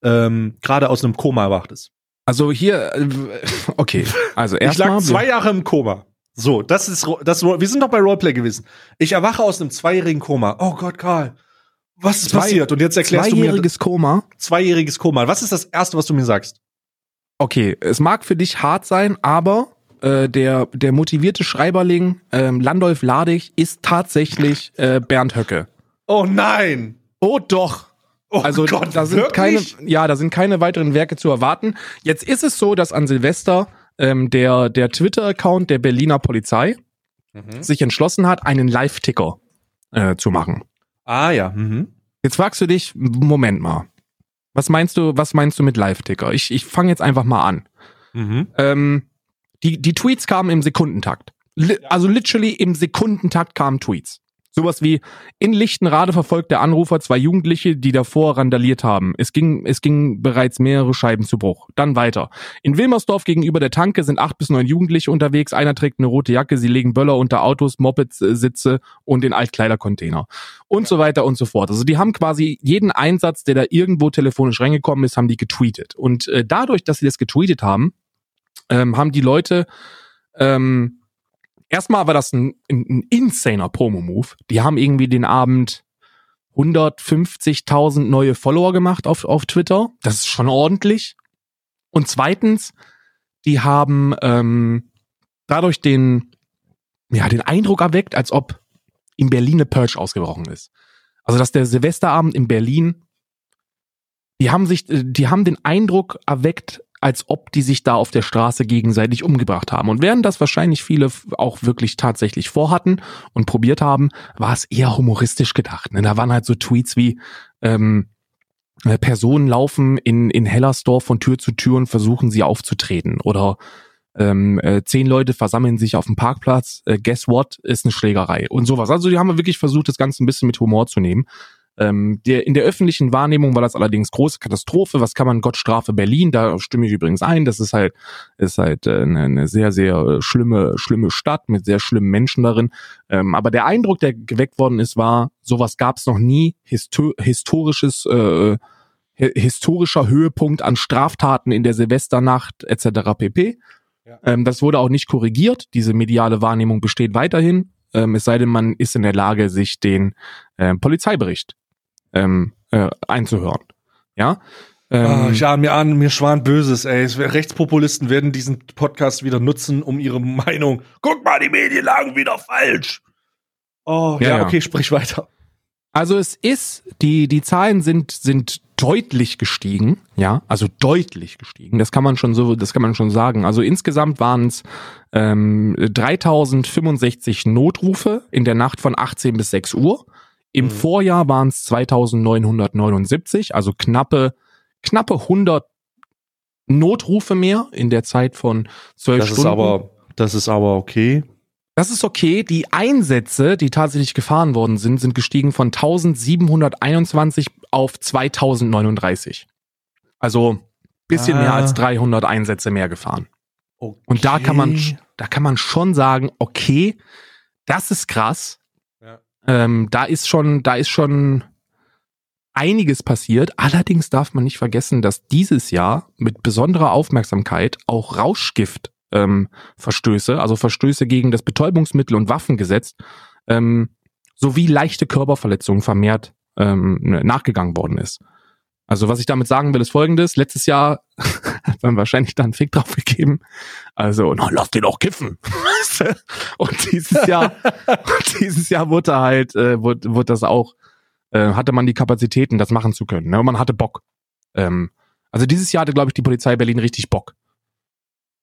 ähm, gerade aus einem Koma erwacht ist. Also hier, äh, *laughs* okay, also erstmal. ich lag zwei Jahre im Koma. So, das ist das. Wir sind doch bei Roleplay gewesen. Ich erwache aus einem zweijährigen Koma. Oh Gott, Karl. Was ist Zwei, passiert? Und jetzt erklärst du mir. Zweijähriges Koma. Zweijähriges Koma. Was ist das Erste, was du mir sagst? Okay, es mag für dich hart sein, aber äh, der der motivierte Schreiberling ähm, Landolf Ladig ist tatsächlich äh, Bernd Höcke. Oh nein! Oh doch! Oh also Gott, da sind wirklich? keine, ja, da sind keine weiteren Werke zu erwarten. Jetzt ist es so, dass an Silvester ähm, der der Twitter-Account der Berliner Polizei mhm. sich entschlossen hat, einen Live-Ticker äh, zu machen. Ah ja. Mhm. Jetzt fragst du dich, Moment mal, was meinst du, was meinst du mit Live-Ticker? Ich, ich fange jetzt einfach mal an. Mhm. Ähm, die, die Tweets kamen im Sekundentakt. Li also literally im Sekundentakt kamen Tweets. Sowas wie, in Lichtenrade verfolgt der Anrufer zwei Jugendliche, die davor randaliert haben. Es ging, es ging bereits mehrere Scheiben zu Bruch. Dann weiter. In Wilmersdorf gegenüber der Tanke sind acht bis neun Jugendliche unterwegs. Einer trägt eine rote Jacke, sie legen Böller unter Autos, Mopeds, äh, Sitze und in Altkleidercontainer. Und so weiter und so fort. Also die haben quasi jeden Einsatz, der da irgendwo telefonisch reingekommen ist, haben die getweetet. Und äh, dadurch, dass sie das getweetet haben, ähm, haben die Leute ähm, erstmal war das ein, ein, ein insaner Promo-Move. Die haben irgendwie den Abend 150.000 neue Follower gemacht auf, auf Twitter. Das ist schon ordentlich. Und zweitens, die haben ähm, dadurch den, ja, den Eindruck erweckt, als ob in Berlin eine Purge ausgebrochen ist. Also, dass der Silvesterabend in Berlin, die haben sich, die haben den Eindruck erweckt, als ob die sich da auf der Straße gegenseitig umgebracht haben. Und während das wahrscheinlich viele auch wirklich tatsächlich vorhatten und probiert haben, war es eher humoristisch gedacht. Ne? Da waren halt so Tweets wie ähm, äh, Personen laufen in, in Hellersdorf von Tür zu Tür und versuchen sie aufzutreten. Oder ähm, äh, zehn Leute versammeln sich auf dem Parkplatz, äh, guess what, ist eine Schlägerei und sowas. Also die haben wirklich versucht, das Ganze ein bisschen mit Humor zu nehmen. Ähm, der, in der öffentlichen Wahrnehmung war das allerdings große Katastrophe. Was kann man Gott strafe Berlin? Da stimme ich übrigens ein. Das ist halt, ist halt äh, eine, eine sehr, sehr äh, schlimme, schlimme Stadt mit sehr schlimmen Menschen darin. Ähm, aber der Eindruck, der geweckt worden ist, war, sowas gab es noch nie. Histo historisches, äh, historischer Höhepunkt an Straftaten in der Silvesternacht etc. pp. Ja. Ähm, das wurde auch nicht korrigiert. Diese mediale Wahrnehmung besteht weiterhin. Ähm, es sei denn, man ist in der Lage, sich den äh, Polizeibericht ähm, äh, einzuhören. Ja. Ähm, oh, ich ahne mir an, mir schwan Böses, ey. Rechtspopulisten werden diesen Podcast wieder nutzen, um ihre Meinung. Guck mal, die Medien lagen wieder falsch. Oh, ja, ja okay, sprich weiter. Also es ist, die, die Zahlen sind, sind deutlich gestiegen, ja, also deutlich gestiegen. Das kann man schon so, das kann man schon sagen. Also insgesamt waren es ähm, 3065 Notrufe in der Nacht von 18 bis 6 Uhr. Im mhm. Vorjahr waren es 2979, also knappe, knappe 100 Notrufe mehr in der Zeit von 12 das Stunden. Ist aber, das ist aber okay. Das ist okay. Die Einsätze, die tatsächlich gefahren worden sind, sind gestiegen von 1721 auf 2039. Also bisschen ah. mehr als 300 Einsätze mehr gefahren. Okay. Und da kann man, da kann man schon sagen, okay, das ist krass. Ähm, da ist schon, da ist schon einiges passiert. Allerdings darf man nicht vergessen, dass dieses Jahr mit besonderer Aufmerksamkeit auch Rauschgift ähm, also Verstöße gegen das Betäubungsmittel- und Waffengesetz, ähm, sowie leichte Körperverletzungen vermehrt ähm, nachgegangen worden ist. Also was ich damit sagen will, ist folgendes. Letztes Jahr hat man wahrscheinlich da einen Fick drauf gegeben. Also, na, lass den auch kiffen. *laughs* und dieses Jahr, dieses Jahr wurde halt, äh, wurde, wurde das auch, äh, hatte man die Kapazitäten, das machen zu können. Ne? man hatte Bock. Ähm, also dieses Jahr hatte, glaube ich, die Polizei Berlin richtig Bock.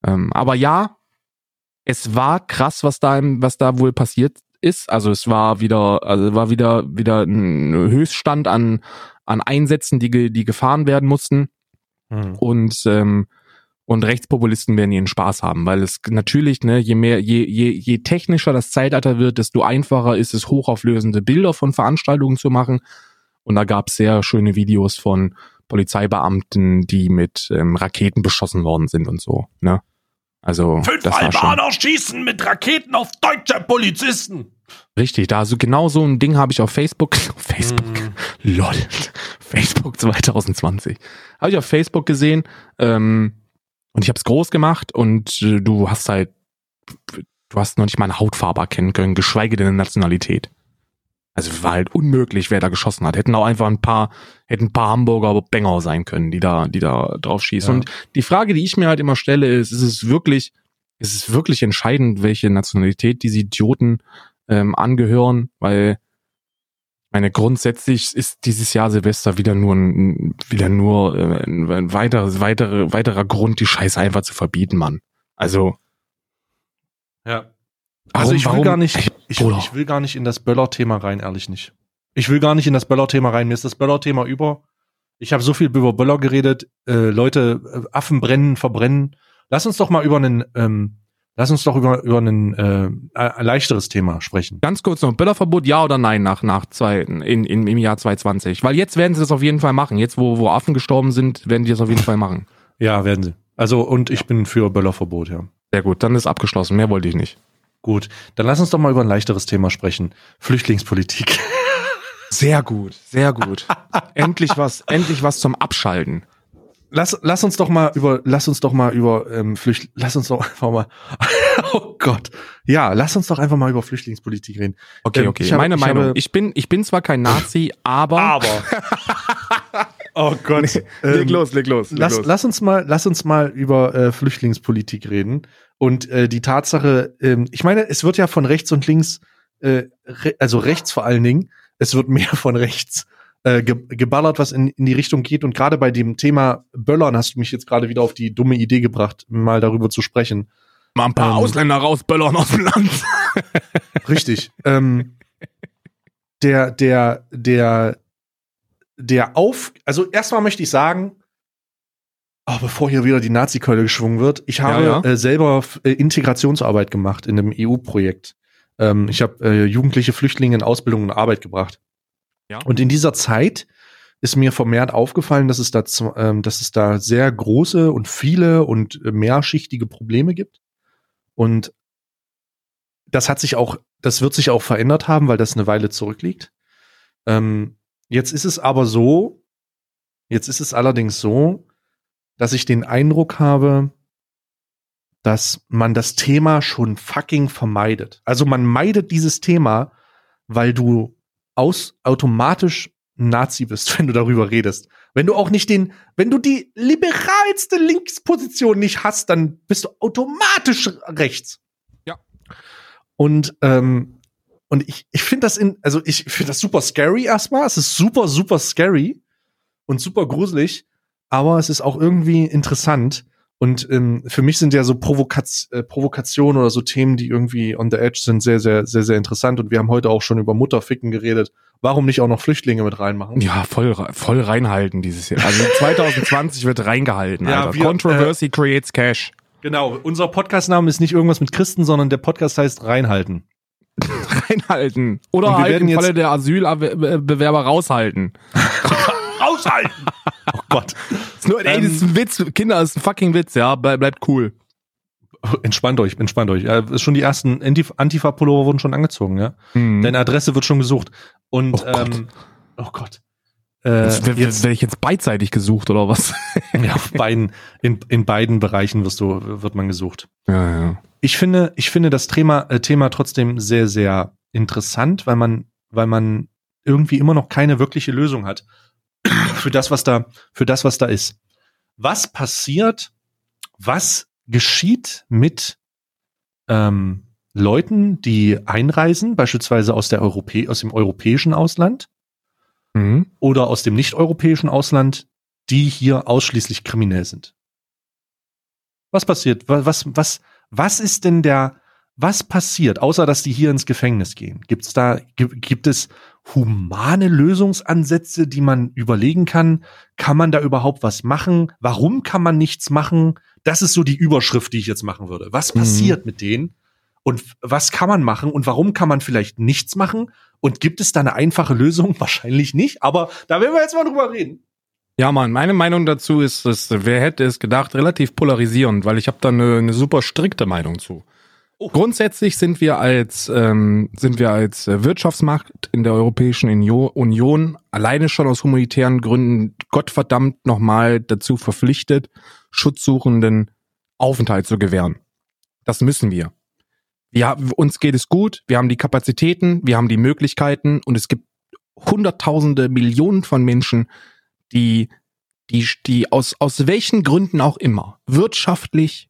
Ähm, aber ja, es war krass, was da, was da wohl passiert ist. Also es war wieder, also war wieder, wieder ein Höchststand an, an Einsätzen, die, die gefahren werden mussten. Mhm. Und, ähm, und Rechtspopulisten werden ihren Spaß haben, weil es natürlich, ne, je mehr, je, je, je technischer das Zeitalter wird, desto einfacher ist es, hochauflösende Bilder von Veranstaltungen zu machen. Und da gab es sehr schöne Videos von Polizeibeamten, die mit ähm, Raketen beschossen worden sind und so, ne? Also. Fünf Albaner schießen mit Raketen auf deutsche Polizisten. Richtig, da also genau so ein Ding habe ich auf Facebook, *laughs* Facebook, mm. lol, Facebook 2020, habe ich auf Facebook gesehen ähm, und ich habe es groß gemacht und äh, du hast halt Du hast noch nicht mal eine Hautfarbe erkennen können, geschweige denn eine Nationalität. Also war halt unmöglich, wer da geschossen hat. Hätten auch einfach ein paar, hätten ein paar Hamburger Bänger sein können, die da, die da drauf schießen. Ja. Und die Frage, die ich mir halt immer stelle, ist, ist es wirklich, ist es wirklich entscheidend, welche Nationalität diese Idioten ähm, angehören? Weil meine grundsätzlich ist dieses Jahr Silvester wieder nur ein, wieder nur äh, ein weiteres, weitere, weiterer Grund, die Scheiße einfach zu verbieten, Mann. Also. Ja. Also ich will warum? gar nicht, ich, ich, ich, will gar nicht in das Böller-Thema rein, ehrlich nicht. Ich will gar nicht in das Böller-Thema rein. Mir ist das Böller-Thema über. Ich habe so viel über Böller geredet. Äh, Leute, äh, Affen brennen, verbrennen. Lass uns doch mal über einen, ähm, lass uns doch über über ein äh, ein leichteres Thema sprechen. Ganz kurz noch, Böllerverbot, ja oder nein nach nach zwei in, in im Jahr 2020? Weil jetzt werden sie das auf jeden Fall machen. Jetzt wo wo Affen gestorben sind, werden die das auf jeden Fall machen. *laughs* Ja, werden sie. Also und ich bin für Böllerverbot, ja. Sehr gut, dann ist abgeschlossen. Mehr wollte ich nicht. Gut, dann lass uns doch mal über ein leichteres Thema sprechen. Flüchtlingspolitik. *laughs* Sehr gut, sehr gut. endlich was, endlich was zum Abschalten. Lass, lass uns doch mal über, lass uns doch mal über ähm, Flücht, lass uns doch *laughs* einfach mal. *laughs* oh Gott, ja, lass uns doch einfach mal über Flüchtlingspolitik reden. Okay, ähm, okay. Ähm, Meine hab, Meinung. Ich, habe, ich, bin, ich bin zwar kein Nazi, *laughs* aber. Aber. oh Gott. Nee, leg ähm, los, leg los. Leg lass, los. lass uns mal, lass uns mal über äh, Flüchtlingspolitik reden. Und äh, die Tatsache, ähm, ich meine, es wird ja von rechts und links, äh, re also rechts vor allen Dingen, es wird mehr von rechts äh, ge geballert, was in, in die Richtung geht. Und gerade bei dem Thema Böllern hast du mich jetzt gerade wieder auf die dumme Idee gebracht, mal darüber zu sprechen. Mal ein paar ähm, Ausländer rausböllern aus dem Land. *laughs* richtig. Ähm, der, der, der, der auf, also erstmal möchte ich sagen, Oh, bevor hier wieder die Nazi-Keule geschwungen wird, ich habe ja, ja. Äh, selber äh, Integrationsarbeit gemacht in einem EU-Projekt. Ähm, ich habe äh, jugendliche Flüchtlinge in Ausbildung und Arbeit gebracht. Ja. Und in dieser Zeit ist mir vermehrt aufgefallen, dass es da, ähm, dass es da sehr große und viele und äh, mehrschichtige Probleme gibt. Und das hat sich auch, das wird sich auch verändert haben, weil das eine Weile zurückliegt. Ähm, jetzt ist es aber so, jetzt ist es allerdings so, dass ich den Eindruck habe, dass man das Thema schon fucking vermeidet. Also man meidet dieses Thema, weil du aus automatisch Nazi bist, *laughs* wenn du darüber redest. Wenn du auch nicht den, wenn du die liberalste Linksposition nicht hast, dann bist du automatisch rechts. Ja. Und ähm, und ich, ich finde das in, also ich finde das super scary erstmal. Es ist super, super scary und super gruselig aber es ist auch irgendwie interessant. Und ähm, für mich sind ja so Provokaz äh, Provokationen oder so Themen, die irgendwie on the edge sind, sehr, sehr, sehr, sehr interessant. Und wir haben heute auch schon über Mutterficken geredet. Warum nicht auch noch Flüchtlinge mit reinmachen? Ja, voll, voll reinhalten dieses Jahr. Also *laughs* 2020 wird reingehalten. Ja, Alter. Wir, Controversy äh, creates cash. Genau. Unser Podcastname ist nicht irgendwas mit Christen, sondern der Podcast heißt Reinhalten. *laughs* reinhalten. Oder halt im Falle der Asylbewerber raushalten. *laughs* raushalten! *laughs* Oh Gott. ist nur, ey, das ist ein ähm, Witz. Kinder, das ist ein fucking Witz, ja. bleibt cool. Entspannt euch, entspannt euch. Ja, schon die ersten Antifa-Pullover wurden schon angezogen, ja. Hm. Deine Adresse wird schon gesucht. Und, oh Gott. Ähm, oh Gott. Äh, jetzt werde ich jetzt beidseitig gesucht oder was? *laughs* ja, auf beiden, in, in beiden Bereichen wirst du, wird man gesucht. Ja, ja. Ich finde, ich finde das Thema, äh, Thema trotzdem sehr, sehr interessant, weil man, weil man irgendwie immer noch keine wirkliche Lösung hat für das, was da, für das, was da ist. Was passiert? Was geschieht mit ähm, Leuten, die einreisen, beispielsweise aus der Europä aus dem europäischen Ausland mhm. oder aus dem nicht-europäischen Ausland, die hier ausschließlich kriminell sind? Was passiert? Was, was, was ist denn der, was passiert, außer dass die hier ins Gefängnis gehen? Gibt's da, gibt es humane Lösungsansätze, die man überlegen kann? Kann man da überhaupt was machen? Warum kann man nichts machen? Das ist so die Überschrift, die ich jetzt machen würde. Was mhm. passiert mit denen? Und was kann man machen? Und warum kann man vielleicht nichts machen? Und gibt es da eine einfache Lösung? *laughs* Wahrscheinlich nicht, aber da werden wir jetzt mal drüber reden. Ja, Mann, meine Meinung dazu ist, dass, wer hätte es gedacht, relativ polarisierend, weil ich habe da eine, eine super strikte Meinung zu. Oh. Grundsätzlich sind wir als ähm, sind wir als äh, Wirtschaftsmacht in der Europäischen Union alleine schon aus humanitären Gründen Gottverdammt nochmal dazu verpflichtet, Schutzsuchenden Aufenthalt zu gewähren. Das müssen wir. Ja, uns geht es gut, wir haben die Kapazitäten, wir haben die Möglichkeiten und es gibt Hunderttausende, Millionen von Menschen, die, die, die aus, aus welchen Gründen auch immer, wirtschaftlich,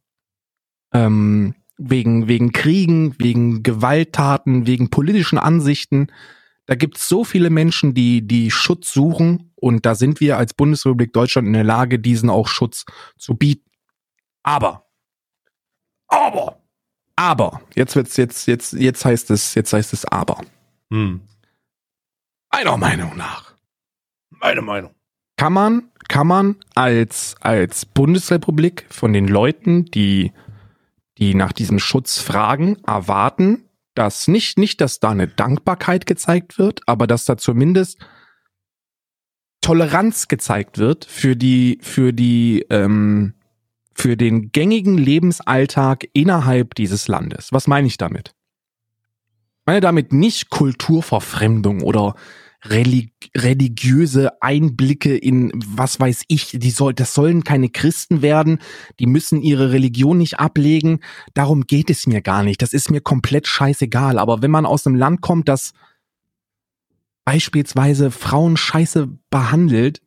ähm, wegen, wegen Kriegen, wegen Gewalttaten, wegen politischen Ansichten, da gibt es so viele Menschen, die, die Schutz suchen und da sind wir als Bundesrepublik Deutschland in der Lage, diesen auch Schutz zu bieten. Aber, aber, aber, jetzt wird's, jetzt, jetzt, jetzt heißt es, jetzt heißt es aber. Hm. Meiner Meinung nach. Meine Meinung. Kann man, kann man als, als Bundesrepublik von den Leuten, die, die nach diesem Schutz fragen, erwarten, dass nicht, nicht, dass da eine Dankbarkeit gezeigt wird, aber dass da zumindest Toleranz gezeigt wird für die, für die, ähm, für den gängigen Lebensalltag innerhalb dieses Landes. Was meine ich damit? Ich meine damit nicht Kulturverfremdung oder relig religiöse Einblicke in was weiß ich, die soll, das sollen keine Christen werden, die müssen ihre Religion nicht ablegen. Darum geht es mir gar nicht. Das ist mir komplett scheißegal. Aber wenn man aus einem Land kommt, das beispielsweise Frauen scheiße behandelt,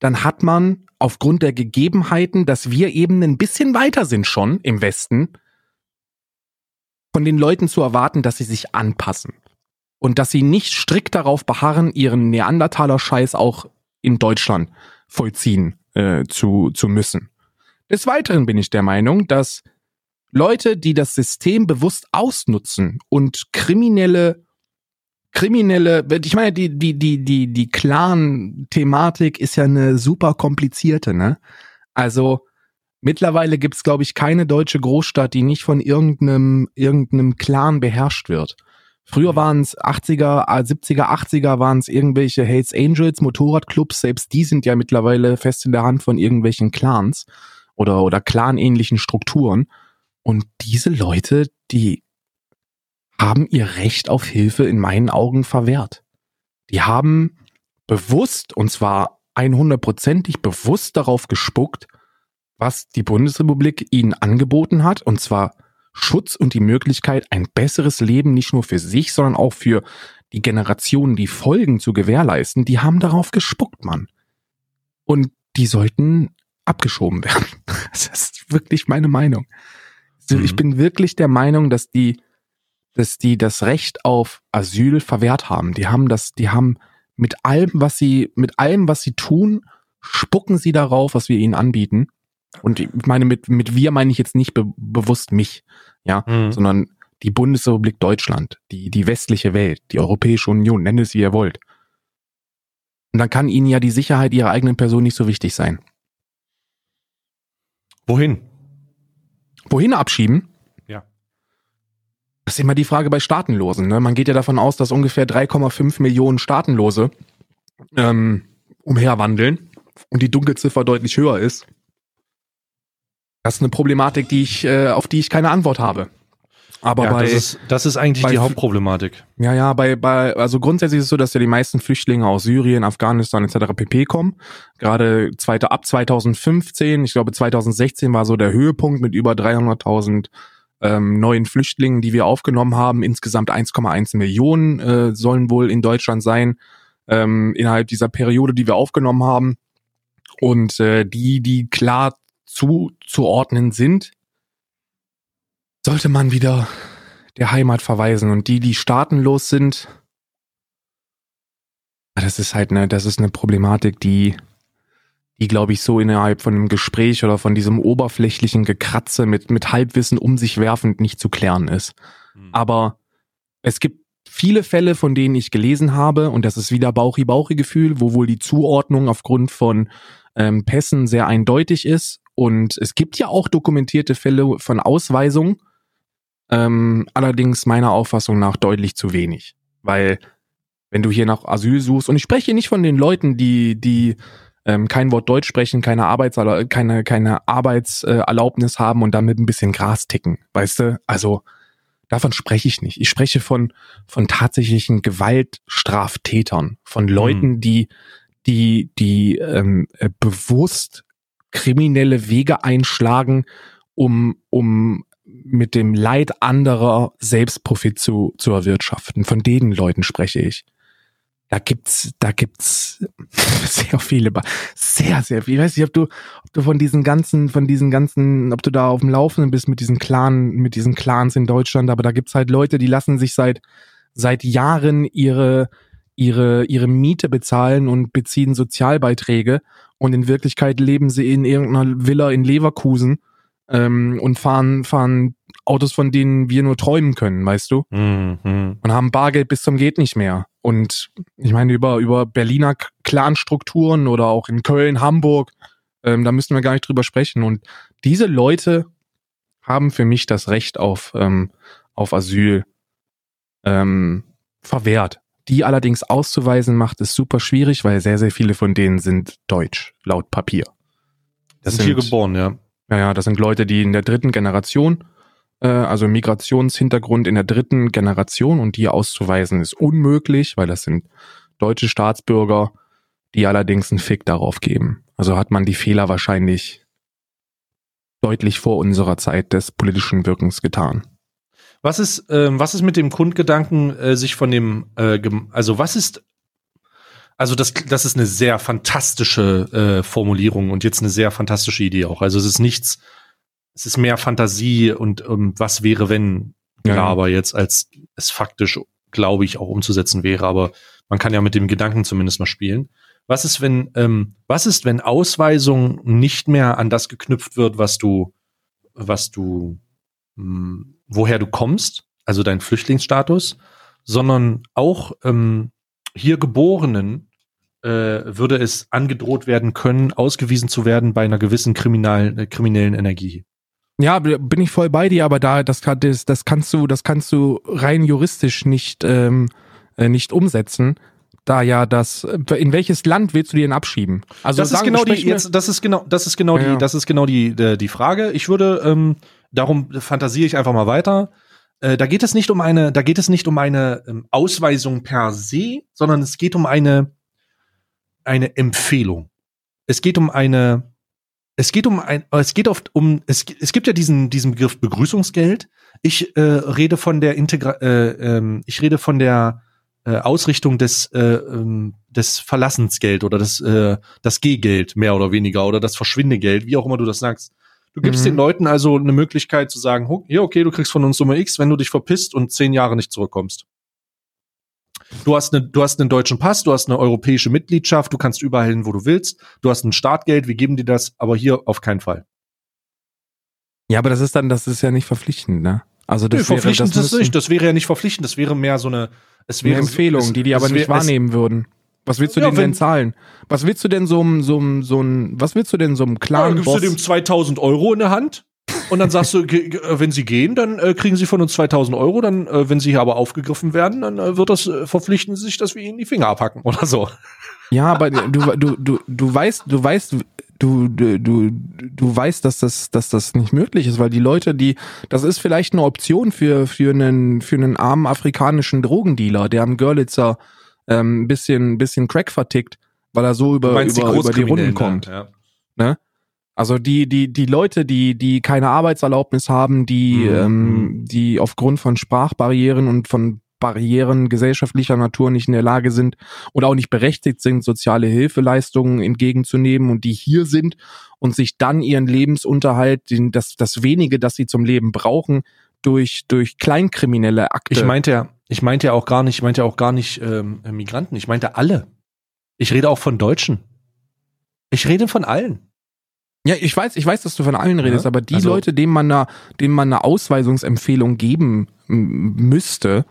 dann hat man aufgrund der Gegebenheiten, dass wir eben ein bisschen weiter sind schon im Westen, von den Leuten zu erwarten, dass sie sich anpassen. Und dass sie nicht strikt darauf beharren, ihren Neandertaler-Scheiß auch in Deutschland vollziehen äh, zu, zu müssen. Des Weiteren bin ich der Meinung, dass Leute, die das System bewusst ausnutzen und kriminelle kriminelle, ich meine, die, die, die, die, die Clan-Thematik ist ja eine super komplizierte, ne? Also, mittlerweile gibt's, glaube ich, keine deutsche Großstadt, die nicht von irgendeinem, irgendeinem Clan beherrscht wird. Früher waren es 80er, 70er, 80er waren es irgendwelche Hells Angels, Motorradclubs, selbst die sind ja mittlerweile fest in der Hand von irgendwelchen Clans oder, oder clanähnlichen Strukturen. Und diese Leute, die haben ihr Recht auf Hilfe in meinen Augen verwehrt. Die haben bewusst, und zwar 100%ig bewusst darauf gespuckt, was die Bundesrepublik ihnen angeboten hat, und zwar Schutz und die Möglichkeit, ein besseres Leben nicht nur für sich, sondern auch für die Generationen, die folgen, zu gewährleisten, die haben darauf gespuckt, Mann. Und die sollten abgeschoben *laughs* werden. Das ist wirklich meine Meinung. Also mhm. Ich bin wirklich der Meinung, dass die dass die das Recht auf Asyl verwehrt haben. Die haben das, die haben mit allem, was sie, mit allem, was sie tun, spucken sie darauf, was wir ihnen anbieten. Und ich meine, mit, mit wir meine ich jetzt nicht be bewusst mich, ja, mhm. sondern die Bundesrepublik Deutschland, die, die westliche Welt, die Europäische Union, nennt es wie ihr wollt. Und dann kann ihnen ja die Sicherheit ihrer eigenen Person nicht so wichtig sein. Wohin? Wohin abschieben? Das ist immer die Frage bei Staatenlosen. Ne? Man geht ja davon aus, dass ungefähr 3,5 Millionen Staatenlose ähm, umherwandeln und die Dunkelziffer deutlich höher ist. Das ist eine Problematik, die ich, äh, auf die ich keine Antwort habe. Aber ja, bei, das, ist, das ist eigentlich bei, die Hauptproblematik. Ja, ja, bei, bei, also grundsätzlich ist es so, dass ja die meisten Flüchtlinge aus Syrien, Afghanistan etc. pp. kommen. Gerade zweite, ab 2015, ich glaube 2016 war so der Höhepunkt mit über 300.000 ähm, neuen Flüchtlingen, die wir aufgenommen haben. Insgesamt 1,1 Millionen äh, sollen wohl in Deutschland sein ähm, innerhalb dieser Periode, die wir aufgenommen haben. Und äh, die, die klar zuzuordnen sind, sollte man wieder der Heimat verweisen. Und die, die staatenlos sind, das ist halt eine, das ist eine Problematik, die die, glaube ich, so innerhalb von einem Gespräch oder von diesem oberflächlichen Gekratze mit, mit Halbwissen um sich werfend nicht zu klären ist. Mhm. Aber es gibt viele Fälle, von denen ich gelesen habe, und das ist wieder Bauchi-Bauchi-Gefühl, wo wohl die Zuordnung aufgrund von ähm, Pässen sehr eindeutig ist. Und es gibt ja auch dokumentierte Fälle von Ausweisung, ähm, allerdings meiner Auffassung nach deutlich zu wenig. Weil wenn du hier nach Asyl suchst, und ich spreche nicht von den Leuten, die, die ähm, kein Wort Deutsch sprechen, keine Arbeits keine keine Arbeitserlaubnis haben und damit ein bisschen Gras ticken, weißt du? Also davon spreche ich nicht. Ich spreche von von tatsächlichen Gewaltstraftätern, von Leuten, mhm. die die die ähm, äh, bewusst kriminelle Wege einschlagen, um um mit dem Leid anderer Selbstprofit zu, zu erwirtschaften. Von den Leuten spreche ich. Da gibt's, da gibt's *laughs* sehr viele, sehr, sehr viel. Ich weiß nicht, ob du, ob du von diesen ganzen, von diesen ganzen, ob du da auf dem Laufenden bist mit diesen Clan, mit diesen Clans in Deutschland, aber da gibt's halt Leute, die lassen sich seit, seit Jahren ihre, ihre, ihre Miete bezahlen und beziehen Sozialbeiträge und in Wirklichkeit leben sie in irgendeiner Villa in Leverkusen ähm, und fahren, fahren Autos, von denen wir nur träumen können, weißt du? Mhm. Und haben Bargeld bis zum geht nicht mehr. Und ich meine, über, über Berliner Clanstrukturen oder auch in Köln, Hamburg, ähm, da müssen wir gar nicht drüber sprechen. Und diese Leute haben für mich das Recht auf, ähm, auf Asyl ähm, verwehrt. Die allerdings auszuweisen macht es super schwierig, weil sehr, sehr viele von denen sind deutsch, laut Papier. Das sind, sind hier geboren, ja. Ja, ja, das sind Leute, die in der dritten Generation, äh, also Migrationshintergrund in der dritten Generation und die auszuweisen ist unmöglich, weil das sind deutsche Staatsbürger, die allerdings einen Fick darauf geben. Also hat man die Fehler wahrscheinlich deutlich vor unserer Zeit des politischen Wirkens getan. Was ist, ähm, was ist mit dem Grundgedanken, äh, sich von dem, äh, also was ist, also das, das ist eine sehr fantastische äh, Formulierung und jetzt eine sehr fantastische Idee auch. Also es ist nichts, es ist mehr Fantasie und um, was wäre, wenn, ja. aber jetzt als es faktisch, glaube ich, auch umzusetzen wäre. Aber man kann ja mit dem Gedanken zumindest mal spielen. Was ist, wenn, ähm, was ist, wenn Ausweisung nicht mehr an das geknüpft wird, was du, was du mh, hm, woher du kommst, also dein Flüchtlingsstatus, sondern auch ähm, hier Geborenen äh, würde es angedroht werden können, ausgewiesen zu werden bei einer gewissen kriminalen, äh, kriminellen Energie. Ja, bin ich voll bei dir, aber da das, das, das kannst du, das kannst du rein juristisch nicht ähm, äh, nicht umsetzen, da ja das in welches Land willst du den abschieben? Also das sagen, ist genau die jetzt, das ist genau das ist genau ja, die das ist genau die die, die Frage. Ich würde ähm, darum fantasiere ich einfach mal weiter. Äh, da geht es nicht um eine, da geht es nicht um eine ähm, Ausweisung per se, sondern es geht um eine, eine Empfehlung. Es geht um eine, es geht um ein, es geht oft um, es, es gibt ja diesen, diesen Begriff Begrüßungsgeld. Ich äh, rede von der Integra äh, ähm, ich rede von der äh, Ausrichtung des, äh, ähm, des Verlassensgeld oder das, äh, das Gehgeld mehr oder weniger oder das Verschwindegeld, wie auch immer du das sagst. Du gibst mhm. den Leuten also eine Möglichkeit zu sagen, hier, okay, du kriegst von uns Summe X, wenn du dich verpisst und zehn Jahre nicht zurückkommst. Du hast, eine, du hast einen deutschen Pass, du hast eine europäische Mitgliedschaft, du kannst überall hin, wo du willst, du hast ein Startgeld, wir geben dir das, aber hier auf keinen Fall. Ja, aber das ist dann, das ist ja nicht verpflichtend, ne? Also das nee, wäre, verpflichtend das, das nicht. Das wäre ja nicht verpflichtend, das wäre mehr so eine, es wäre eine Empfehlung, es, die die aber nicht wahrnehmen würden. Was willst du ja, denn denn zahlen? Was willst du denn so einem, so einem, so einem, was willst du denn so einem klaren ja, gibst Boss? du dem 2000 Euro in der Hand und dann sagst du, äh, wenn sie gehen, dann äh, kriegen sie von uns 2000 Euro, dann, äh, wenn sie hier aber aufgegriffen werden, dann äh, wird das, äh, verpflichten sie sich, dass wir ihnen die Finger abhacken *laughs* oder so. Ja, aber du, du, du, du weißt, du weißt, du, du, du, du weißt, dass das, dass das nicht möglich ist, weil die Leute, die, das ist vielleicht eine Option für, für einen, für einen armen afrikanischen Drogendealer, der am Görlitzer ähm, bisschen, bisschen Crack vertickt, weil er so über, über, die über die Runden kommt. Ja. Ne? Also die, die, die Leute, die, die keine Arbeitserlaubnis haben, die, mhm. ähm, mhm. die aufgrund von Sprachbarrieren und von Barrieren gesellschaftlicher Natur nicht in der Lage sind oder auch nicht berechtigt sind, soziale Hilfeleistungen entgegenzunehmen und die hier sind und sich dann ihren Lebensunterhalt, das, das wenige, das sie zum Leben brauchen, durch, durch kleinkriminelle Akte. Ich meinte ja, ich meinte ja auch gar nicht, ich meinte ja auch gar nicht ähm, Migranten, ich meinte alle. Ich rede auch von Deutschen. Ich rede von allen. Ja, ich weiß, ich weiß, dass du von allen redest, ja, aber die also, Leute, denen man da, denen man eine Ausweisungsempfehlung geben müsste,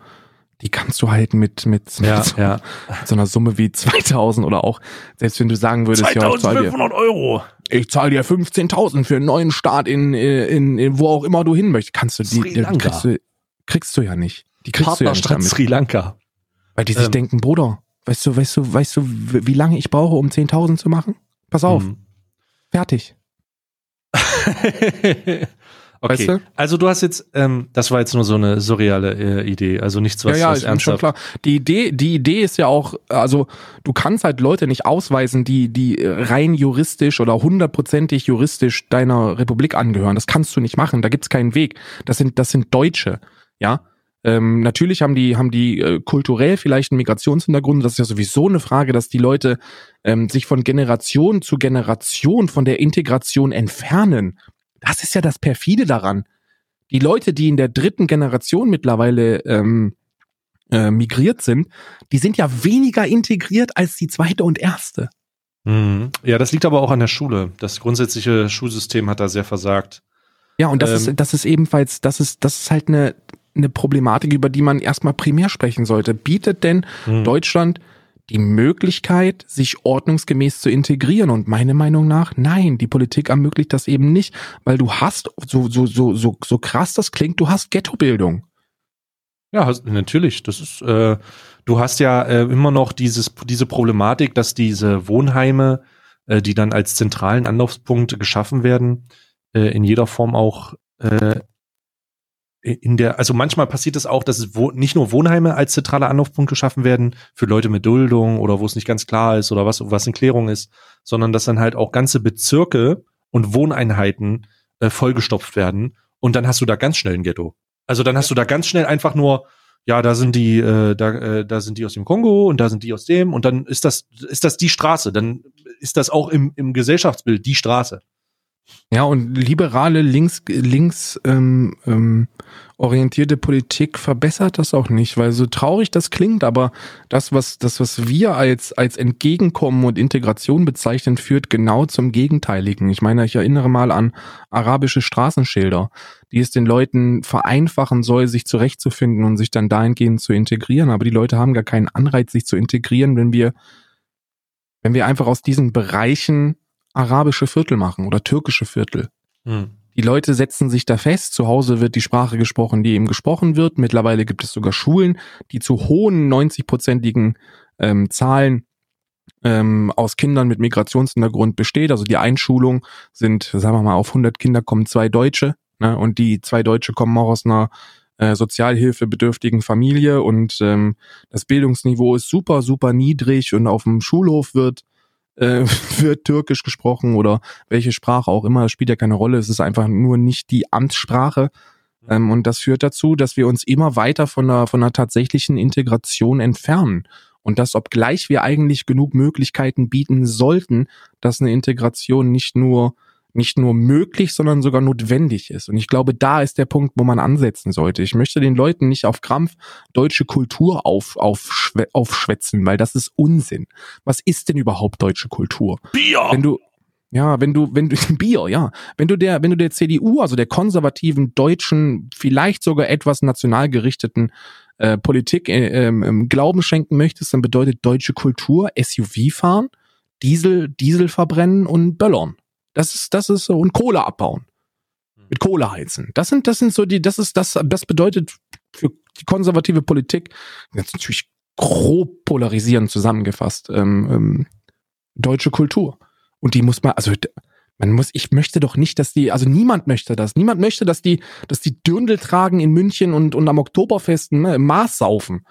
die kannst du halt mit, mit, ja, mit, so, ja. mit *laughs* so einer Summe wie 2000 oder auch, selbst wenn du sagen würdest, 2500 ja, Euro. Ich zahle dir 15.000 für einen neuen Start in, in, in, wo auch immer du hin möchtest. Kannst du die, die kriegst du, kriegst du ja nicht. Die du ja. Sri Lanka. Weil die sich ähm. denken, Bruder, weißt du, weißt du, weißt du, wie lange ich brauche, um 10.000 zu machen? Pass auf. Mhm. Fertig. *laughs* Okay. Weißt du? Also du hast jetzt, ähm, das war jetzt nur so eine surreale äh, Idee, also nichts was, ja, ja, was ernsthaft. Schon klar. Die Idee, die Idee ist ja auch, also du kannst halt Leute nicht ausweisen, die die rein juristisch oder hundertprozentig juristisch deiner Republik angehören. Das kannst du nicht machen. Da gibt's keinen Weg. Das sind das sind Deutsche, ja. Ähm, natürlich haben die, haben die äh, kulturell vielleicht einen Migrationshintergrund. Das ist ja sowieso eine Frage, dass die Leute ähm, sich von Generation zu Generation von der Integration entfernen. Das ist ja das perfide daran. Die Leute, die in der dritten Generation mittlerweile ähm, äh, migriert sind, die sind ja weniger integriert als die zweite und erste. Mhm. Ja, das liegt aber auch an der Schule. Das grundsätzliche Schulsystem hat da sehr versagt. Ja, und das ähm, ist, das ist ebenfalls, das ist, das ist halt eine, eine Problematik, über die man erstmal primär sprechen sollte. Bietet denn mhm. Deutschland die Möglichkeit, sich ordnungsgemäß zu integrieren? Und meine Meinung nach, nein, die Politik ermöglicht das eben nicht, weil du hast, so, so, so, so, so krass das klingt, du hast Ghettobildung. Ja, natürlich. Das ist, äh, du hast ja äh, immer noch dieses, diese Problematik, dass diese Wohnheime, äh, die dann als zentralen Anlaufspunkt geschaffen werden, äh, in jeder Form auch äh, in der, also manchmal passiert es auch, dass es wo, nicht nur Wohnheime als zentraler Anlaufpunkt geschaffen werden für Leute mit Duldung oder wo es nicht ganz klar ist oder was, was in Klärung ist, sondern dass dann halt auch ganze Bezirke und Wohneinheiten äh, vollgestopft werden und dann hast du da ganz schnell ein Ghetto. Also dann hast du da ganz schnell einfach nur, ja, da sind die, äh, da, äh, da sind die aus dem Kongo und da sind die aus dem und dann ist das, ist das die Straße, dann ist das auch im, im Gesellschaftsbild die Straße. Ja, und liberale links, links ähm, ähm, orientierte Politik verbessert das auch nicht, weil so traurig das klingt, aber das, was, das, was wir als, als Entgegenkommen und Integration bezeichnen, führt genau zum Gegenteiligen. Ich meine, ich erinnere mal an arabische Straßenschilder, die es den Leuten vereinfachen soll, sich zurechtzufinden und sich dann dahingehend zu integrieren. Aber die Leute haben gar keinen Anreiz, sich zu integrieren, wenn wir, wenn wir einfach aus diesen Bereichen arabische Viertel machen oder türkische Viertel. Hm. Die Leute setzen sich da fest, zu Hause wird die Sprache gesprochen, die eben gesprochen wird. Mittlerweile gibt es sogar Schulen, die zu hohen 90-prozentigen ähm, Zahlen ähm, aus Kindern mit Migrationshintergrund besteht. Also die Einschulung sind, sagen wir mal, auf 100 Kinder kommen zwei Deutsche ne? und die zwei Deutsche kommen auch aus einer äh, sozialhilfebedürftigen Familie und ähm, das Bildungsniveau ist super, super niedrig und auf dem Schulhof wird äh, *laughs* wird Türkisch gesprochen oder welche Sprache auch immer, das spielt ja keine Rolle. Es ist einfach nur nicht die Amtssprache. Ähm, und das führt dazu, dass wir uns immer weiter von der, von der tatsächlichen Integration entfernen. Und das, obgleich wir eigentlich genug Möglichkeiten bieten sollten, dass eine Integration nicht nur nicht nur möglich, sondern sogar notwendig ist. Und ich glaube, da ist der Punkt, wo man ansetzen sollte. Ich möchte den Leuten nicht auf Krampf deutsche Kultur auf, auf, aufschwätzen, weil das ist Unsinn. Was ist denn überhaupt deutsche Kultur? Bier! Wenn du, ja, wenn du, wenn du, *laughs* Bier, ja. Wenn du der, wenn du der CDU, also der konservativen deutschen, vielleicht sogar etwas national gerichteten äh, Politik äh, äh, Glauben schenken möchtest, dann bedeutet deutsche Kultur SUV fahren, Diesel, Diesel verbrennen und Böllern. Das ist, das ist so, und Kohle abbauen. Hm. Mit Kohle heizen. Das sind, das sind so die, das ist, das, das bedeutet für die konservative Politik, jetzt natürlich grob polarisierend zusammengefasst, ähm, ähm, deutsche Kultur. Und die muss man, also man muss, ich möchte doch nicht, dass die, also niemand möchte das. Niemand möchte, dass die, dass die Dürndl tragen in München und, und am Oktoberfesten ne, im Maß saufen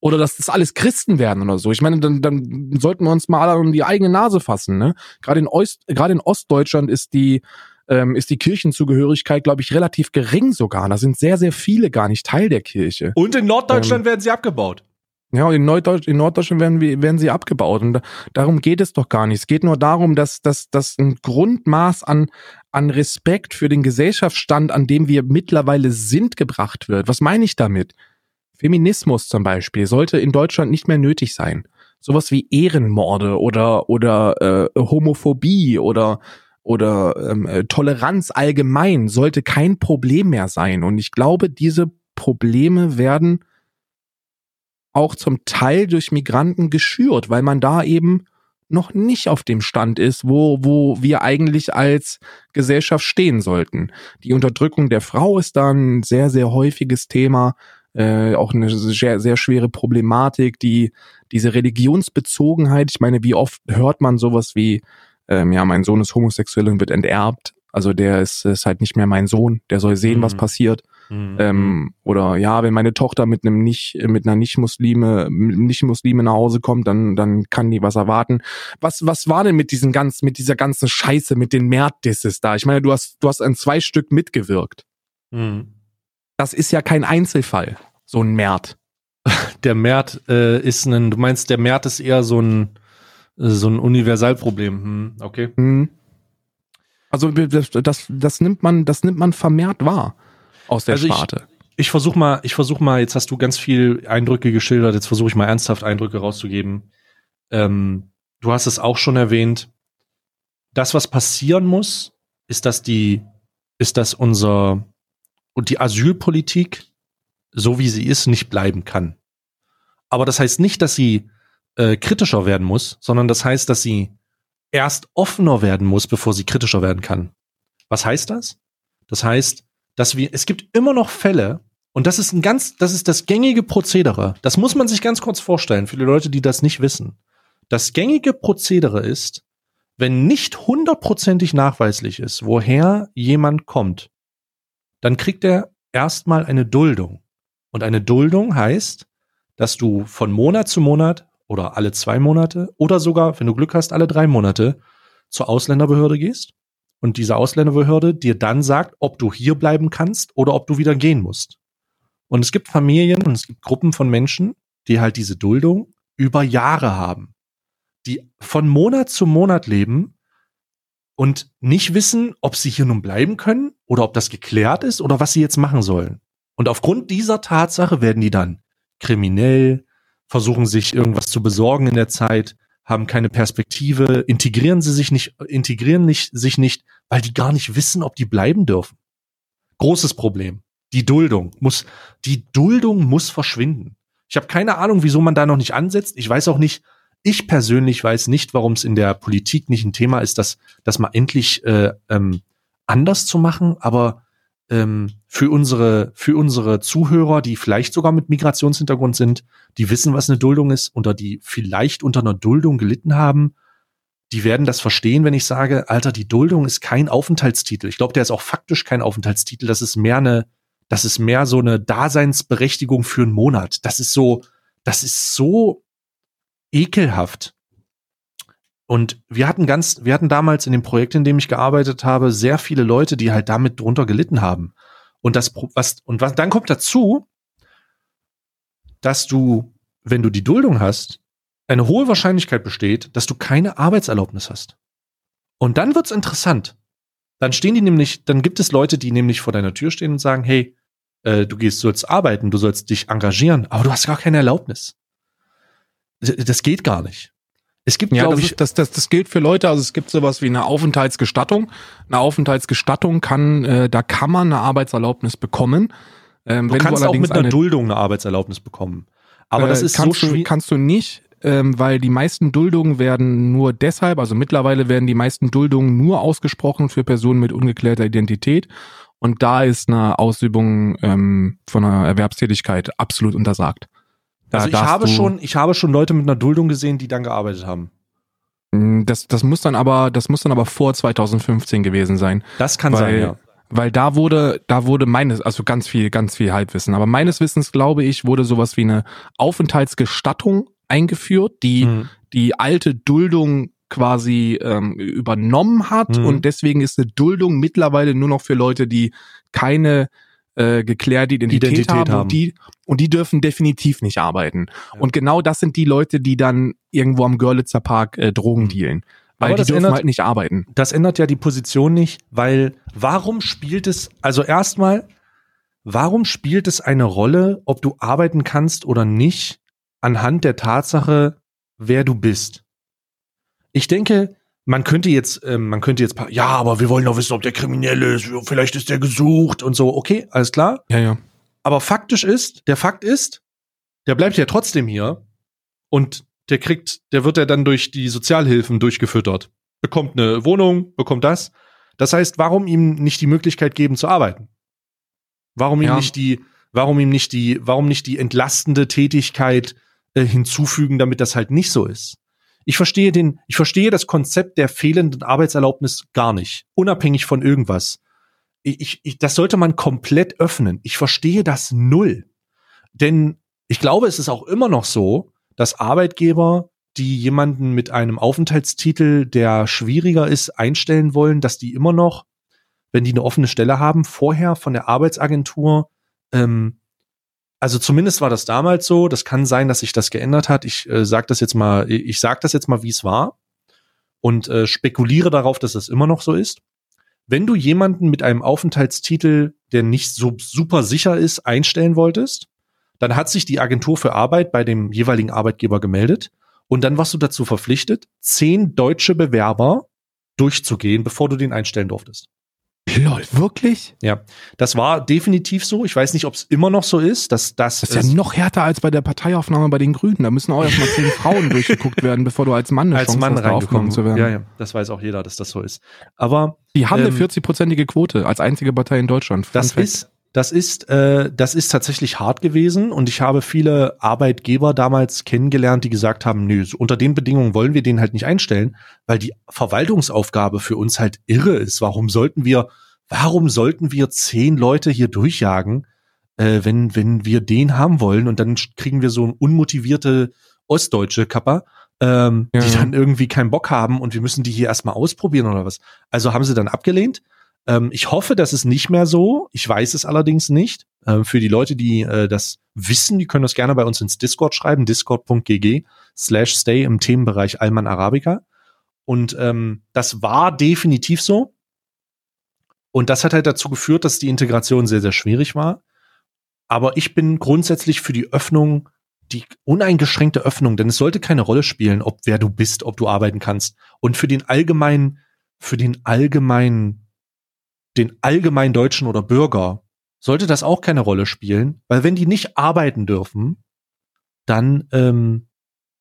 oder dass das alles Christen werden oder so. Ich meine, dann, dann sollten wir uns mal um die eigene Nase fassen. Ne? Gerade in, Ost, gerade in Ostdeutschland ist die ähm, ist die Kirchenzugehörigkeit, glaube ich, relativ gering sogar. Da sind sehr, sehr viele gar nicht Teil der Kirche. Und in Norddeutschland ähm, werden sie abgebaut. Ja, in, Norddeutsch, in Norddeutschland werden, werden sie abgebaut. Und da, darum geht es doch gar nicht. Es geht nur darum, dass, dass, dass ein Grundmaß an, an Respekt für den Gesellschaftsstand, an dem wir mittlerweile sind, gebracht wird. Was meine ich damit? Feminismus zum Beispiel sollte in Deutschland nicht mehr nötig sein. Sowas wie Ehrenmorde oder oder äh, Homophobie oder oder ähm, äh, Toleranz allgemein sollte kein Problem mehr sein. Und ich glaube, diese Probleme werden auch zum Teil durch Migranten geschürt, weil man da eben noch nicht auf dem Stand ist, wo, wo wir eigentlich als Gesellschaft stehen sollten. Die Unterdrückung der Frau ist da ein sehr, sehr häufiges Thema äh, auch eine sehr, sehr schwere Problematik, die diese Religionsbezogenheit, ich meine, wie oft hört man sowas wie, ähm, ja, mein Sohn ist homosexuell und wird enterbt. Also der ist, ist halt nicht mehr mein Sohn, der soll sehen, mhm. was passiert. Mhm. Ähm, oder ja, wenn meine Tochter mit einem nicht, mit einer Nicht-Muslime, Nicht-Muslime nach Hause kommt, dann, dann kann die was erwarten. Was, was war denn mit diesen ganz, mit dieser ganzen Scheiße, mit den Mert-Disses da? Ich meine, du hast, du hast an zwei Stück mitgewirkt. Mhm. Das ist ja kein Einzelfall, so ein Mert. *laughs* Der Mert äh, ist ein, du meinst, der Mert ist eher so ein, so ein Universalproblem. Hm, okay. Hm. Also das, das, das nimmt man, das nimmt man vermehrt wahr aus der also Sparte. Ich, ich versuche mal, ich versuche mal, jetzt hast du ganz viel Eindrücke geschildert, jetzt versuche ich mal ernsthaft Eindrücke rauszugeben. Ähm, du hast es auch schon erwähnt. Das, was passieren muss, ist, dass die, ist, dass unser und die Asylpolitik, so wie sie ist, nicht bleiben kann. Aber das heißt nicht, dass sie äh, kritischer werden muss, sondern das heißt, dass sie erst offener werden muss, bevor sie kritischer werden kann. Was heißt das? Das heißt, dass wir, es gibt immer noch Fälle, und das ist ein ganz, das ist das gängige Prozedere. Das muss man sich ganz kurz vorstellen, für die Leute, die das nicht wissen. Das gängige Prozedere ist, wenn nicht hundertprozentig nachweislich ist, woher jemand kommt, dann kriegt er erstmal eine Duldung. Und eine Duldung heißt, dass du von Monat zu Monat oder alle zwei Monate oder sogar, wenn du Glück hast, alle drei Monate zur Ausländerbehörde gehst und diese Ausländerbehörde dir dann sagt, ob du hier bleiben kannst oder ob du wieder gehen musst. Und es gibt Familien und es gibt Gruppen von Menschen, die halt diese Duldung über Jahre haben, die von Monat zu Monat leben und nicht wissen, ob sie hier nun bleiben können oder ob das geklärt ist oder was sie jetzt machen sollen. Und aufgrund dieser Tatsache werden die dann kriminell, versuchen sich irgendwas zu besorgen in der Zeit, haben keine Perspektive, integrieren sie sich nicht, integrieren nicht, sich nicht, weil die gar nicht wissen, ob die bleiben dürfen. Großes Problem. Die Duldung muss, die Duldung muss verschwinden. Ich habe keine Ahnung, wieso man da noch nicht ansetzt. Ich weiß auch nicht, ich persönlich weiß nicht, warum es in der Politik nicht ein Thema ist, das, das mal endlich äh, ähm, anders zu machen. Aber ähm, für unsere für unsere Zuhörer, die vielleicht sogar mit Migrationshintergrund sind, die wissen, was eine Duldung ist oder die vielleicht unter einer Duldung gelitten haben, die werden das verstehen, wenn ich sage, Alter, die Duldung ist kein Aufenthaltstitel. Ich glaube, der ist auch faktisch kein Aufenthaltstitel. Das ist mehr eine, das ist mehr so eine Daseinsberechtigung für einen Monat. Das ist so, das ist so ekelhaft. Und wir hatten ganz, wir hatten damals in dem Projekt, in dem ich gearbeitet habe, sehr viele Leute, die halt damit drunter gelitten haben. Und das, was, und was, dann kommt dazu, dass du, wenn du die Duldung hast, eine hohe Wahrscheinlichkeit besteht, dass du keine Arbeitserlaubnis hast. Und dann wird's interessant. Dann stehen die nämlich, dann gibt es Leute, die nämlich vor deiner Tür stehen und sagen, hey, äh, du gehst, sollst arbeiten, du sollst dich engagieren, aber du hast gar keine Erlaubnis. Das geht gar nicht. Es gibt, ja, glaube ich, das, das, das gilt für Leute, also es gibt sowas wie eine Aufenthaltsgestattung. Eine Aufenthaltsgestattung kann, äh, da kann man eine Arbeitserlaubnis bekommen. Ähm, du kannst du auch mit einer eine, Duldung eine Arbeitserlaubnis bekommen. Aber äh, das ist kannst so du, kannst du nicht, ähm, weil die meisten Duldungen werden nur deshalb, also mittlerweile werden die meisten Duldungen nur ausgesprochen für Personen mit ungeklärter Identität. Und da ist eine Ausübung ähm, von einer Erwerbstätigkeit absolut untersagt. Da also ich habe schon, ich habe schon Leute mit einer Duldung gesehen, die dann gearbeitet haben. Mm, das, das muss dann aber, das muss dann aber vor 2015 gewesen sein. Das kann weil, sein, ja. Weil da wurde, da wurde meines, also ganz viel, ganz viel Halbwissen. Aber meines Wissens, glaube ich, wurde sowas wie eine Aufenthaltsgestattung eingeführt, die mhm. die alte Duldung quasi ähm, übernommen hat mhm. und deswegen ist eine Duldung mittlerweile nur noch für Leute, die keine äh, geklärte Identität, Identität haben, haben. Und, die, und die dürfen definitiv nicht arbeiten. Ja. Und genau das sind die Leute, die dann irgendwo am Görlitzer Park äh, Drogen mhm. dealen. Weil Aber die dürfen ändert, halt nicht arbeiten. Das ändert ja die Position nicht, weil warum spielt es, also erstmal, warum spielt es eine Rolle, ob du arbeiten kannst oder nicht, anhand der Tatsache, wer du bist? Ich denke, man könnte jetzt, ähm, man könnte jetzt, ja, aber wir wollen doch wissen, ob der kriminell ist, vielleicht ist der gesucht und so. Okay, alles klar. Ja, ja. Aber faktisch ist, der Fakt ist, der bleibt ja trotzdem hier und der kriegt, der wird ja dann durch die Sozialhilfen durchgefüttert. Bekommt eine Wohnung, bekommt das. Das heißt, warum ihm nicht die Möglichkeit geben zu arbeiten? Warum ihm ja. nicht die, warum ihm nicht die, warum nicht die entlastende Tätigkeit äh, hinzufügen, damit das halt nicht so ist? Ich verstehe den, ich verstehe das Konzept der fehlenden Arbeitserlaubnis gar nicht, unabhängig von irgendwas. Ich, ich, das sollte man komplett öffnen. Ich verstehe das null. Denn ich glaube, es ist auch immer noch so, dass Arbeitgeber, die jemanden mit einem Aufenthaltstitel, der schwieriger ist, einstellen wollen, dass die immer noch, wenn die eine offene Stelle haben, vorher von der Arbeitsagentur ähm, also zumindest war das damals so. Das kann sein, dass sich das geändert hat. Ich äh, sage das jetzt mal, ich sage das jetzt mal, wie es war und äh, spekuliere darauf, dass es immer noch so ist. Wenn du jemanden mit einem Aufenthaltstitel, der nicht so super sicher ist, einstellen wolltest, dann hat sich die Agentur für Arbeit bei dem jeweiligen Arbeitgeber gemeldet und dann warst du dazu verpflichtet, zehn deutsche Bewerber durchzugehen, bevor du den einstellen durftest. Lol, wirklich? Ja, das war definitiv so. Ich weiß nicht, ob es immer noch so ist. Dass, das, das ist ja noch härter als bei der Parteiaufnahme bei den Grünen. Da müssen auch erstmal zehn Frauen *laughs* durchgeguckt werden, bevor du als Mann eine als Chance Mann hast, da aufgenommen zu werden. Ja, ja, das weiß auch jeder, dass das so ist. Aber die haben ähm, eine 40-prozentige Quote als einzige Partei in Deutschland. Fun das Fact. ist das ist, äh, das ist tatsächlich hart gewesen und ich habe viele Arbeitgeber damals kennengelernt, die gesagt haben, nö, unter den Bedingungen wollen wir den halt nicht einstellen, weil die Verwaltungsaufgabe für uns halt irre ist. Warum sollten wir warum sollten wir zehn Leute hier durchjagen, äh, wenn, wenn wir den haben wollen und dann kriegen wir so ein unmotivierte ostdeutsche Kapper, ähm, ja. die dann irgendwie keinen Bock haben und wir müssen die hier erstmal ausprobieren oder was. Also haben sie dann abgelehnt. Ähm, ich hoffe, das ist nicht mehr so. Ich weiß es allerdings nicht. Ähm, für die Leute, die äh, das wissen, die können das gerne bei uns ins Discord schreiben, discord.gg slash stay im Themenbereich Alman Arabica. Und ähm, das war definitiv so. Und das hat halt dazu geführt, dass die Integration sehr, sehr schwierig war. Aber ich bin grundsätzlich für die Öffnung, die uneingeschränkte Öffnung, denn es sollte keine Rolle spielen, ob wer du bist, ob du arbeiten kannst. Und für den allgemeinen, für den allgemeinen, den allgemeinen Deutschen oder Bürger sollte das auch keine Rolle spielen, weil wenn die nicht arbeiten dürfen, dann ähm,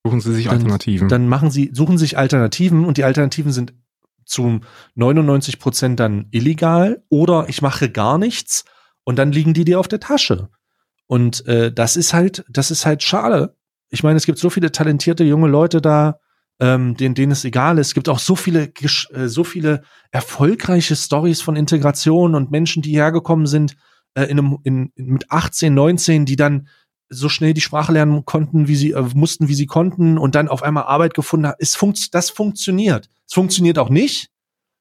suchen sie sich dann, Alternativen. Dann machen sie, suchen sich Alternativen und die Alternativen sind zu 99 Prozent dann illegal oder ich mache gar nichts und dann liegen die dir auf der Tasche. Und äh, das ist halt, das ist halt schade. Ich meine, es gibt so viele talentierte junge Leute da, ähm, denen, denen es egal ist. Es gibt auch so viele, äh, so viele erfolgreiche Stories von Integration und Menschen, die hergekommen sind äh, in einem, in, mit 18, 19, die dann so schnell die Sprache lernen konnten, wie sie äh, mussten, wie sie konnten und dann auf einmal Arbeit gefunden haben. Es funkt, das funktioniert. Es funktioniert auch nicht,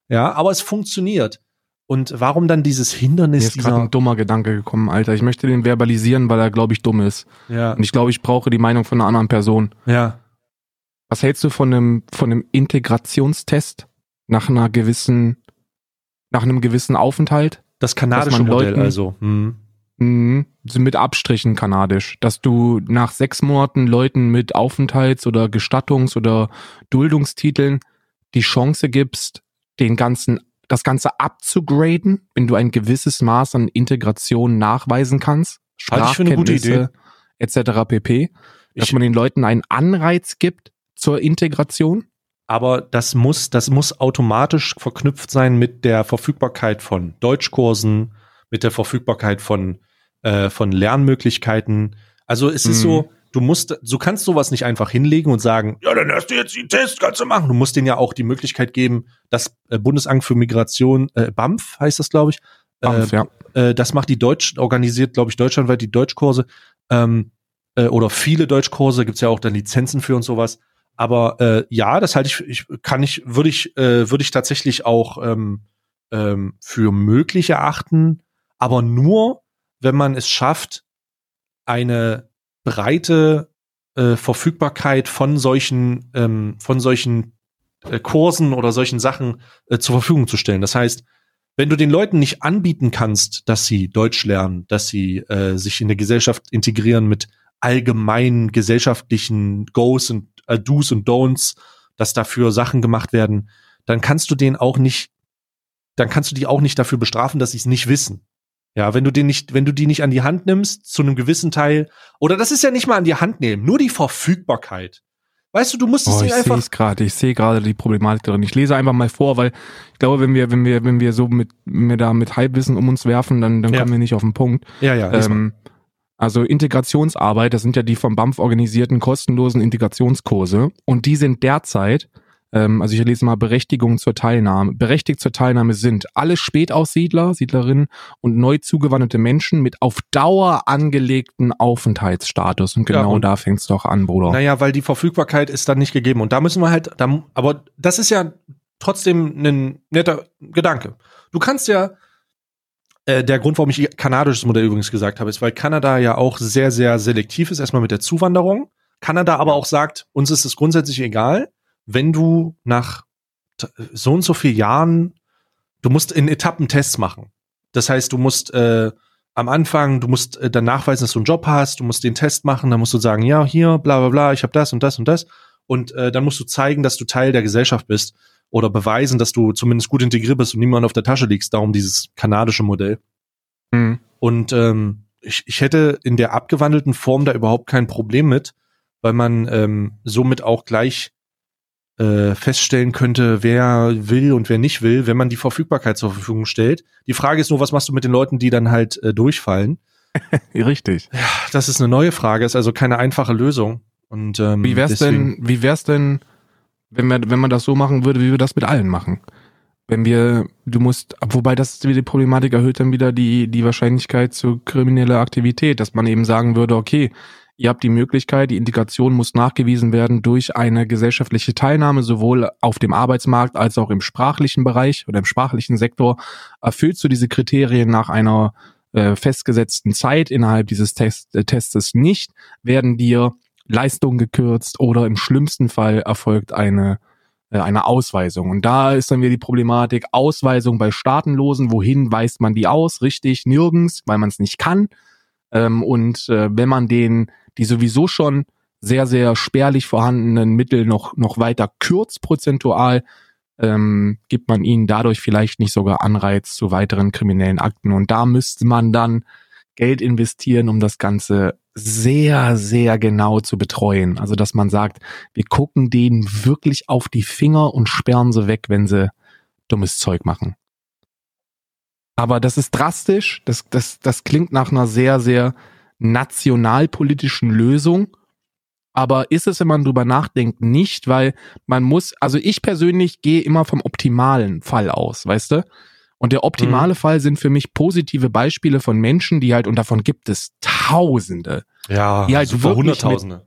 ja, aber es funktioniert. Und warum dann dieses Hindernis? Mir ist gerade ein dummer Gedanke gekommen, Alter. Ich möchte den verbalisieren, weil er, glaube ich, dumm ist. Ja. Und ich glaube, ich brauche die Meinung von einer anderen Person. Ja. Was hältst du von einem, von einem Integrationstest nach einer gewissen, nach einem gewissen Aufenthalt? Das kanadische Modell Leuten, also. Hm. Mhm, mit Abstrichen kanadisch, dass du nach sechs Monaten Leuten mit Aufenthalts- oder Gestattungs- oder Duldungstiteln die Chance gibst, den ganzen, das Ganze abzugraden, wenn du ein gewisses Maß an Integration nachweisen kannst. Halte ich für eine gute Idee. Etc. pp. Dass ich, man den Leuten einen Anreiz gibt zur Integration. Aber das muss, das muss automatisch verknüpft sein mit der Verfügbarkeit von Deutschkursen, mit der Verfügbarkeit von, äh, von Lernmöglichkeiten. Also es mhm. ist so, du musst, du kannst sowas nicht einfach hinlegen und sagen, ja, dann hast du jetzt den Test, kannst du machen. Du musst denen ja auch die Möglichkeit geben, das äh, Bundesamt für Migration, äh, BAMF heißt das, glaube ich, BAMF, äh, ja. äh, das macht die Deutsch, organisiert, glaube ich, deutschlandweit die Deutschkurse ähm, äh, oder viele Deutschkurse, gibt's ja auch dann Lizenzen für und sowas. Aber äh, ja, das halte ich, ich kann ich, würde ich, äh, würde ich tatsächlich auch ähm, ähm, für möglich erachten, aber nur, wenn man es schafft, eine breite äh, Verfügbarkeit von solchen, ähm, von solchen äh, Kursen oder solchen Sachen äh, zur Verfügung zu stellen. Das heißt, wenn du den Leuten nicht anbieten kannst, dass sie Deutsch lernen, dass sie äh, sich in der Gesellschaft integrieren mit allgemeinen gesellschaftlichen Goes und äh, Do's und Don'ts, dass dafür Sachen gemacht werden, dann kannst du den auch nicht, dann kannst du die auch nicht dafür bestrafen, dass sie es nicht wissen. Ja, wenn du den nicht, wenn du die nicht an die Hand nimmst, zu einem gewissen Teil, oder das ist ja nicht mal an die Hand nehmen, nur die Verfügbarkeit. Weißt du, du musst es oh, ich einfach. Ich gerade, ich sehe gerade die Problematik drin. Ich lese einfach mal vor, weil ich glaube, wenn wir, wenn wir, wenn wir so mit, wenn wir da mit Halbwissen um uns werfen, dann, dann ja. kommen wir nicht auf den Punkt. Ja, ja. Ähm, Also Integrationsarbeit, das sind ja die vom BAMF organisierten kostenlosen Integrationskurse und die sind derzeit ähm, also ich lese mal Berechtigung zur Teilnahme. Berechtigt zur Teilnahme sind alle Spätaussiedler, Siedlerinnen und neu zugewanderte Menschen mit auf Dauer angelegten Aufenthaltsstatus. Und genau ja, und da fängt es doch an, Bruder. Naja, weil die Verfügbarkeit ist dann nicht gegeben. Und da müssen wir halt, da, aber das ist ja trotzdem ein netter Gedanke. Du kannst ja, äh, der Grund, warum ich kanadisches Modell übrigens gesagt habe, ist, weil Kanada ja auch sehr, sehr selektiv ist, erstmal mit der Zuwanderung. Kanada aber auch sagt, uns ist es grundsätzlich egal wenn du nach so und so vielen Jahren, du musst in Etappen Tests machen. Das heißt, du musst äh, am Anfang, du musst äh, dann nachweisen, dass du einen Job hast, du musst den Test machen, dann musst du sagen, ja, hier, bla bla bla, ich habe das und das und das. Und äh, dann musst du zeigen, dass du Teil der Gesellschaft bist oder beweisen, dass du zumindest gut integriert bist und niemand auf der Tasche liegst. Darum dieses kanadische Modell. Mhm. Und ähm, ich, ich hätte in der abgewandelten Form da überhaupt kein Problem mit, weil man ähm, somit auch gleich äh, feststellen könnte, wer will und wer nicht will, wenn man die Verfügbarkeit zur Verfügung stellt. Die Frage ist nur, was machst du mit den Leuten, die dann halt äh, durchfallen? *laughs* Richtig. Ja, das ist eine neue Frage, ist also keine einfache Lösung. Und ähm, wie wär's deswegen, denn, wie wär's denn, wenn man wenn man das so machen würde, wie wir das mit allen machen? Wenn wir, du musst, wobei das die Problematik erhöht dann wieder die die Wahrscheinlichkeit zu krimineller Aktivität, dass man eben sagen würde, okay, Ihr habt die Möglichkeit, die Integration muss nachgewiesen werden durch eine gesellschaftliche Teilnahme, sowohl auf dem Arbeitsmarkt als auch im sprachlichen Bereich oder im sprachlichen Sektor. Erfüllst du diese Kriterien nach einer äh, festgesetzten Zeit innerhalb dieses Test, äh, Testes nicht, werden dir Leistungen gekürzt oder im schlimmsten Fall erfolgt eine äh, eine Ausweisung. Und da ist dann wieder die Problematik Ausweisung bei Staatenlosen. Wohin weist man die aus? Richtig, nirgends, weil man es nicht kann. Ähm, und äh, wenn man den die sowieso schon sehr, sehr spärlich vorhandenen Mittel noch, noch weiter kürzt prozentual, ähm, gibt man ihnen dadurch vielleicht nicht sogar Anreiz zu weiteren kriminellen Akten. Und da müsste man dann Geld investieren, um das Ganze sehr, sehr genau zu betreuen. Also, dass man sagt, wir gucken denen wirklich auf die Finger und sperren sie weg, wenn sie dummes Zeug machen. Aber das ist drastisch. Das, das, das klingt nach einer sehr, sehr nationalpolitischen Lösung. Aber ist es, wenn man drüber nachdenkt, nicht, weil man muss, also ich persönlich gehe immer vom optimalen Fall aus, weißt du? Und der optimale mhm. Fall sind für mich positive Beispiele von Menschen, die halt, und davon gibt es Tausende. Ja, die halt super Hunderttausende. Mit,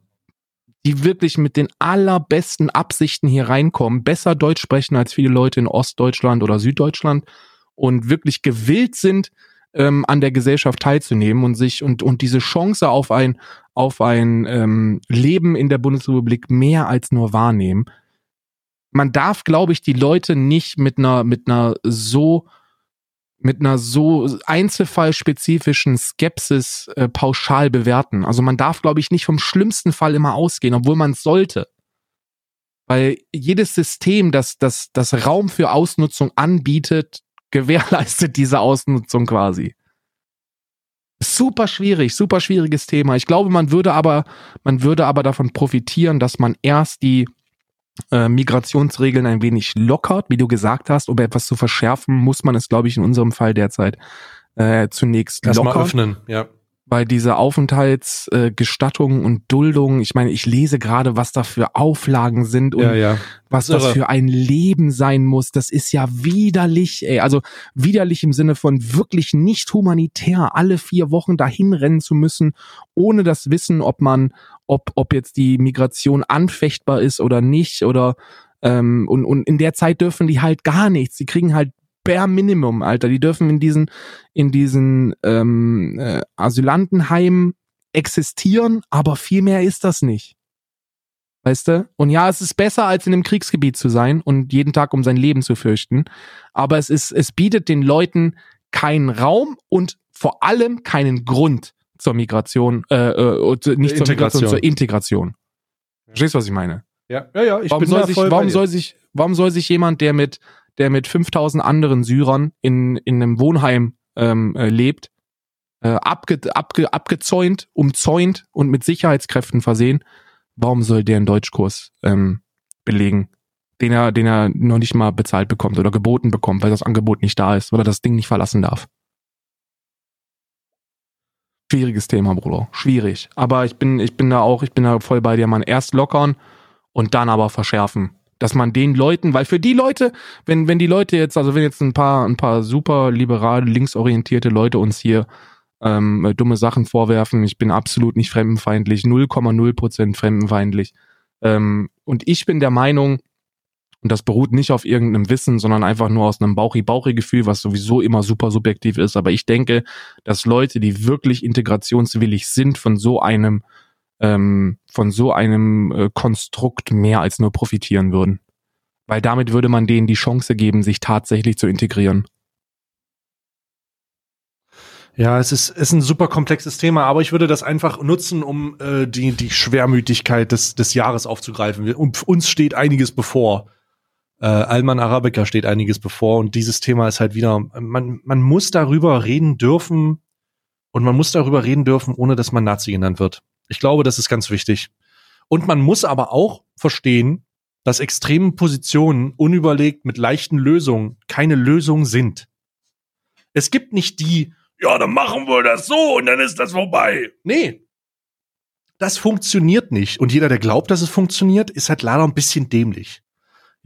die wirklich mit den allerbesten Absichten hier reinkommen, besser Deutsch sprechen als viele Leute in Ostdeutschland oder Süddeutschland und wirklich gewillt sind, ähm, an der Gesellschaft teilzunehmen und sich und und diese Chance auf ein auf ein ähm, Leben in der Bundesrepublik mehr als nur wahrnehmen. Man darf, glaube ich, die Leute nicht mit einer mit einer so mit einer so einzelfallspezifischen Skepsis äh, pauschal bewerten. Also man darf, glaube ich, nicht vom schlimmsten Fall immer ausgehen, obwohl man sollte. Weil jedes System, das, das, das Raum für Ausnutzung anbietet, *laughs* gewährleistet diese Ausnutzung quasi. Super schwierig, super schwieriges Thema. Ich glaube, man würde aber, man würde aber davon profitieren, dass man erst die äh, Migrationsregeln ein wenig lockert, wie du gesagt hast, um etwas zu verschärfen, muss man es, glaube ich, in unserem Fall derzeit äh, zunächst Erst lockern. Mal öffnen, ja bei dieser Aufenthaltsgestattung äh, und Duldung, ich meine, ich lese gerade, was da für Auflagen sind und ja, ja. was das, das für ein Leben sein muss. Das ist ja widerlich, ey. Also widerlich im Sinne von wirklich nicht humanitär, alle vier Wochen dahin rennen zu müssen, ohne das Wissen, ob man, ob, ob jetzt die Migration anfechtbar ist oder nicht oder ähm, und, und in der Zeit dürfen die halt gar nichts. Die kriegen halt bare Minimum, Alter. Die dürfen in diesen, in diesen ähm, äh, Asylantenheimen existieren, aber viel mehr ist das nicht. Weißt du? Und ja, es ist besser, als in einem Kriegsgebiet zu sein und jeden Tag um sein Leben zu fürchten. Aber es ist, es bietet den Leuten keinen Raum und vor allem keinen Grund zur Migration, äh, äh, nicht zur Migration, zur Integration. Verstehst du, was ich meine? Ja, ja, ja. Ich warum bin soll sich, warum soll sich, warum soll sich jemand, der mit der mit 5000 anderen Syrern in, in einem Wohnheim ähm, äh, lebt, äh, abge, abge, abgezäunt, umzäunt und mit Sicherheitskräften versehen, warum soll der einen Deutschkurs ähm, belegen, den er, den er noch nicht mal bezahlt bekommt oder geboten bekommt, weil das Angebot nicht da ist, weil er das Ding nicht verlassen darf? Schwieriges Thema, Bruder. Schwierig. Aber ich bin, ich bin da auch, ich bin da voll bei dir, man. Erst lockern und dann aber verschärfen. Dass man den Leuten, weil für die Leute, wenn, wenn die Leute jetzt, also wenn jetzt ein paar, ein paar super liberale, linksorientierte Leute uns hier ähm, dumme Sachen vorwerfen, ich bin absolut nicht fremdenfeindlich, 0,0 Prozent fremdenfeindlich. Ähm, und ich bin der Meinung, und das beruht nicht auf irgendeinem Wissen, sondern einfach nur aus einem Bauchi-Bauchi-Gefühl, was sowieso immer super subjektiv ist. Aber ich denke, dass Leute, die wirklich integrationswillig sind, von so einem, ähm, von so einem äh, Konstrukt mehr als nur profitieren würden. Weil damit würde man denen die Chance geben, sich tatsächlich zu integrieren. Ja, es ist, ist ein super komplexes Thema, aber ich würde das einfach nutzen, um äh, die, die Schwermütigkeit des, des Jahres aufzugreifen. Und uns steht einiges bevor äh, Alman Arabica steht einiges bevor und dieses Thema ist halt wieder, man, man muss darüber reden dürfen und man muss darüber reden dürfen, ohne dass man Nazi genannt wird. Ich glaube, das ist ganz wichtig. Und man muss aber auch verstehen, dass extreme Positionen unüberlegt mit leichten Lösungen keine Lösung sind. Es gibt nicht die, ja, dann machen wir das so und dann ist das vorbei. Nee. Das funktioniert nicht. Und jeder, der glaubt, dass es funktioniert, ist halt leider ein bisschen dämlich.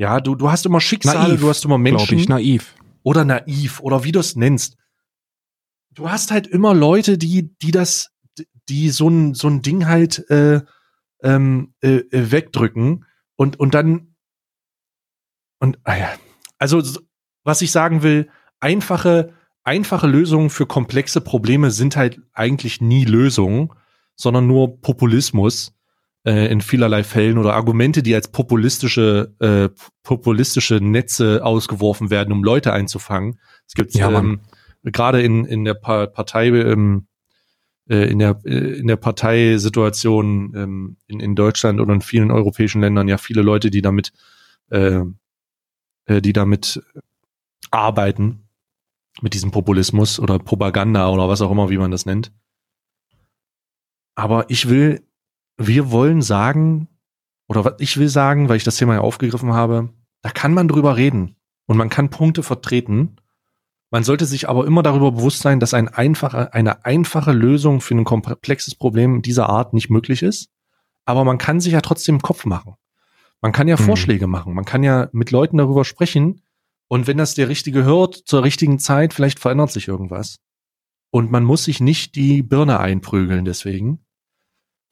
Ja, du, du hast immer Schicksale, naiv, du hast immer Menschen. Ich, naiv. Oder naiv, oder wie du es nennst. Du hast halt immer Leute, die, die das, die so ein, so ein Ding halt äh, ähm, äh, äh wegdrücken und, und dann und ah ja. also was ich sagen will, einfache, einfache Lösungen für komplexe Probleme sind halt eigentlich nie Lösungen, sondern nur Populismus äh, in vielerlei Fällen oder Argumente, die als populistische äh, populistische Netze ausgeworfen werden, um Leute einzufangen. Es gibt ja, ähm, gerade in in der pa Partei ähm, äh, in der äh, in der Parteisituation ähm, in, in Deutschland oder in vielen europäischen Ländern ja viele Leute, die damit äh, äh, die damit arbeiten mit diesem Populismus oder Propaganda oder was auch immer, wie man das nennt. Aber ich will wir wollen sagen, oder was ich will sagen, weil ich das Thema ja aufgegriffen habe, da kann man drüber reden und man kann Punkte vertreten. Man sollte sich aber immer darüber bewusst sein, dass ein einfache, eine einfache Lösung für ein komplexes Problem dieser Art nicht möglich ist. Aber man kann sich ja trotzdem Kopf machen. Man kann ja mhm. Vorschläge machen. Man kann ja mit Leuten darüber sprechen. Und wenn das der Richtige hört, zur richtigen Zeit, vielleicht verändert sich irgendwas. Und man muss sich nicht die Birne einprügeln deswegen,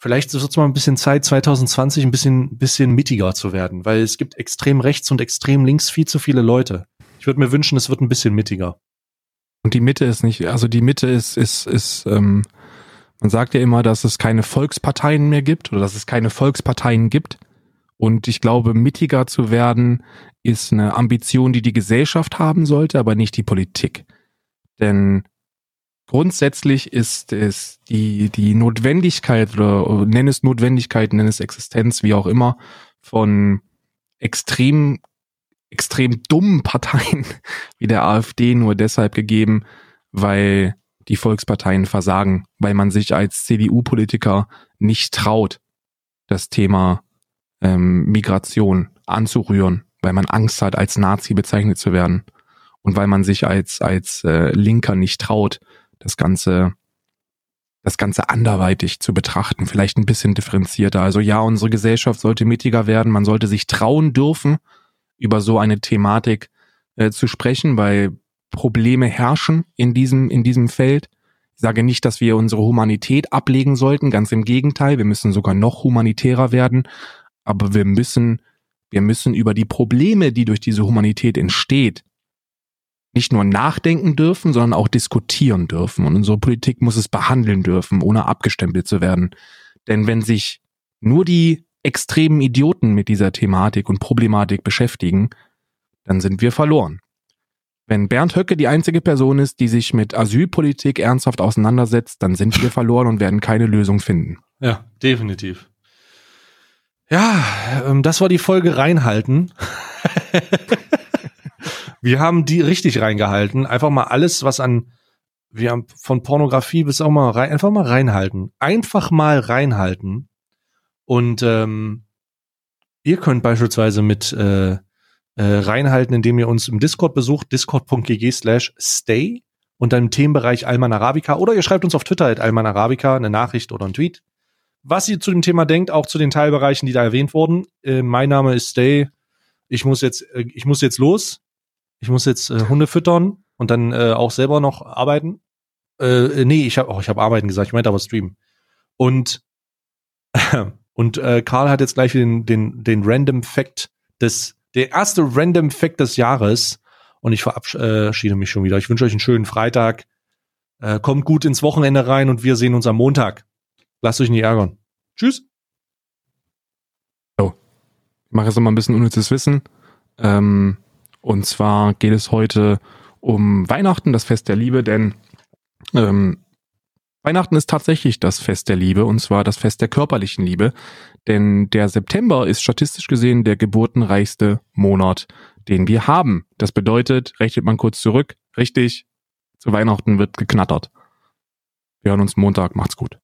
vielleicht wird es mal ein bisschen Zeit, 2020 ein bisschen, bisschen mittiger zu werden, weil es gibt extrem rechts und extrem links viel zu viele Leute. Ich würde mir wünschen, es wird ein bisschen mittiger. Und die Mitte ist nicht, also die Mitte ist, ist, ist, ähm, man sagt ja immer, dass es keine Volksparteien mehr gibt oder dass es keine Volksparteien gibt. Und ich glaube, mittiger zu werden ist eine Ambition, die die Gesellschaft haben sollte, aber nicht die Politik. Denn grundsätzlich ist es die, die Notwendigkeit oder nenn es Notwendigkeit, nenn es Existenz, wie auch immer, von extrem, extrem dummen Parteien *laughs* wie der AfD nur deshalb gegeben, weil die Volksparteien versagen, weil man sich als CDU-Politiker nicht traut, das Thema ähm, Migration anzurühren, weil man Angst hat, als Nazi bezeichnet zu werden und weil man sich als als äh, Linker nicht traut, das Ganze, das Ganze anderweitig zu betrachten, vielleicht ein bisschen differenzierter. Also ja, unsere Gesellschaft sollte mittiger werden, man sollte sich trauen dürfen, über so eine Thematik äh, zu sprechen, weil Probleme herrschen in diesem, in diesem Feld. Ich sage nicht, dass wir unsere Humanität ablegen sollten, ganz im Gegenteil, wir müssen sogar noch humanitärer werden, aber wir müssen, wir müssen über die Probleme, die durch diese Humanität entsteht, nicht nur nachdenken dürfen, sondern auch diskutieren dürfen. Und unsere Politik muss es behandeln dürfen, ohne abgestempelt zu werden. Denn wenn sich nur die extremen Idioten mit dieser Thematik und Problematik beschäftigen, dann sind wir verloren. Wenn Bernd Höcke die einzige Person ist, die sich mit Asylpolitik ernsthaft auseinandersetzt, dann sind wir verloren und werden keine Lösung finden. Ja, definitiv. Ja, ähm, das war die Folge reinhalten. *laughs* Wir haben die richtig reingehalten. Einfach mal alles, was an, wir haben von Pornografie bis auch mal rein, einfach mal reinhalten. Einfach mal reinhalten. Und ähm, ihr könnt beispielsweise mit äh, äh, reinhalten, indem ihr uns im Discord besucht, discord.gg slash stay unter dem Themenbereich Alman Arabica oder ihr schreibt uns auf Twitter at Alman Arabica eine Nachricht oder einen Tweet. Was ihr zu dem Thema denkt, auch zu den Teilbereichen, die da erwähnt wurden. Äh, mein Name ist Stay. Ich muss jetzt, äh, ich muss jetzt los. Ich muss jetzt äh, Hunde füttern und dann äh, auch selber noch arbeiten. Äh, nee, ich habe, oh, ich habe arbeiten gesagt. Ich meinte aber streamen. Und *laughs* und äh, Karl hat jetzt gleich den den den Random Fact des der erste Random Fact des Jahres und ich verabschiede mich schon wieder. Ich wünsche euch einen schönen Freitag. Äh, kommt gut ins Wochenende rein und wir sehen uns am Montag. Lasst euch nicht ärgern. Tschüss. So. Ich mache jetzt noch mal ein bisschen unnützes Wissen. Ähm, und zwar geht es heute um Weihnachten, das Fest der Liebe, denn ähm, Weihnachten ist tatsächlich das Fest der Liebe und zwar das Fest der körperlichen Liebe, denn der September ist statistisch gesehen der geburtenreichste Monat den wir haben. Das bedeutet, rechnet man kurz zurück, richtig, zu Weihnachten wird geknattert. Wir hören uns Montag, macht's gut.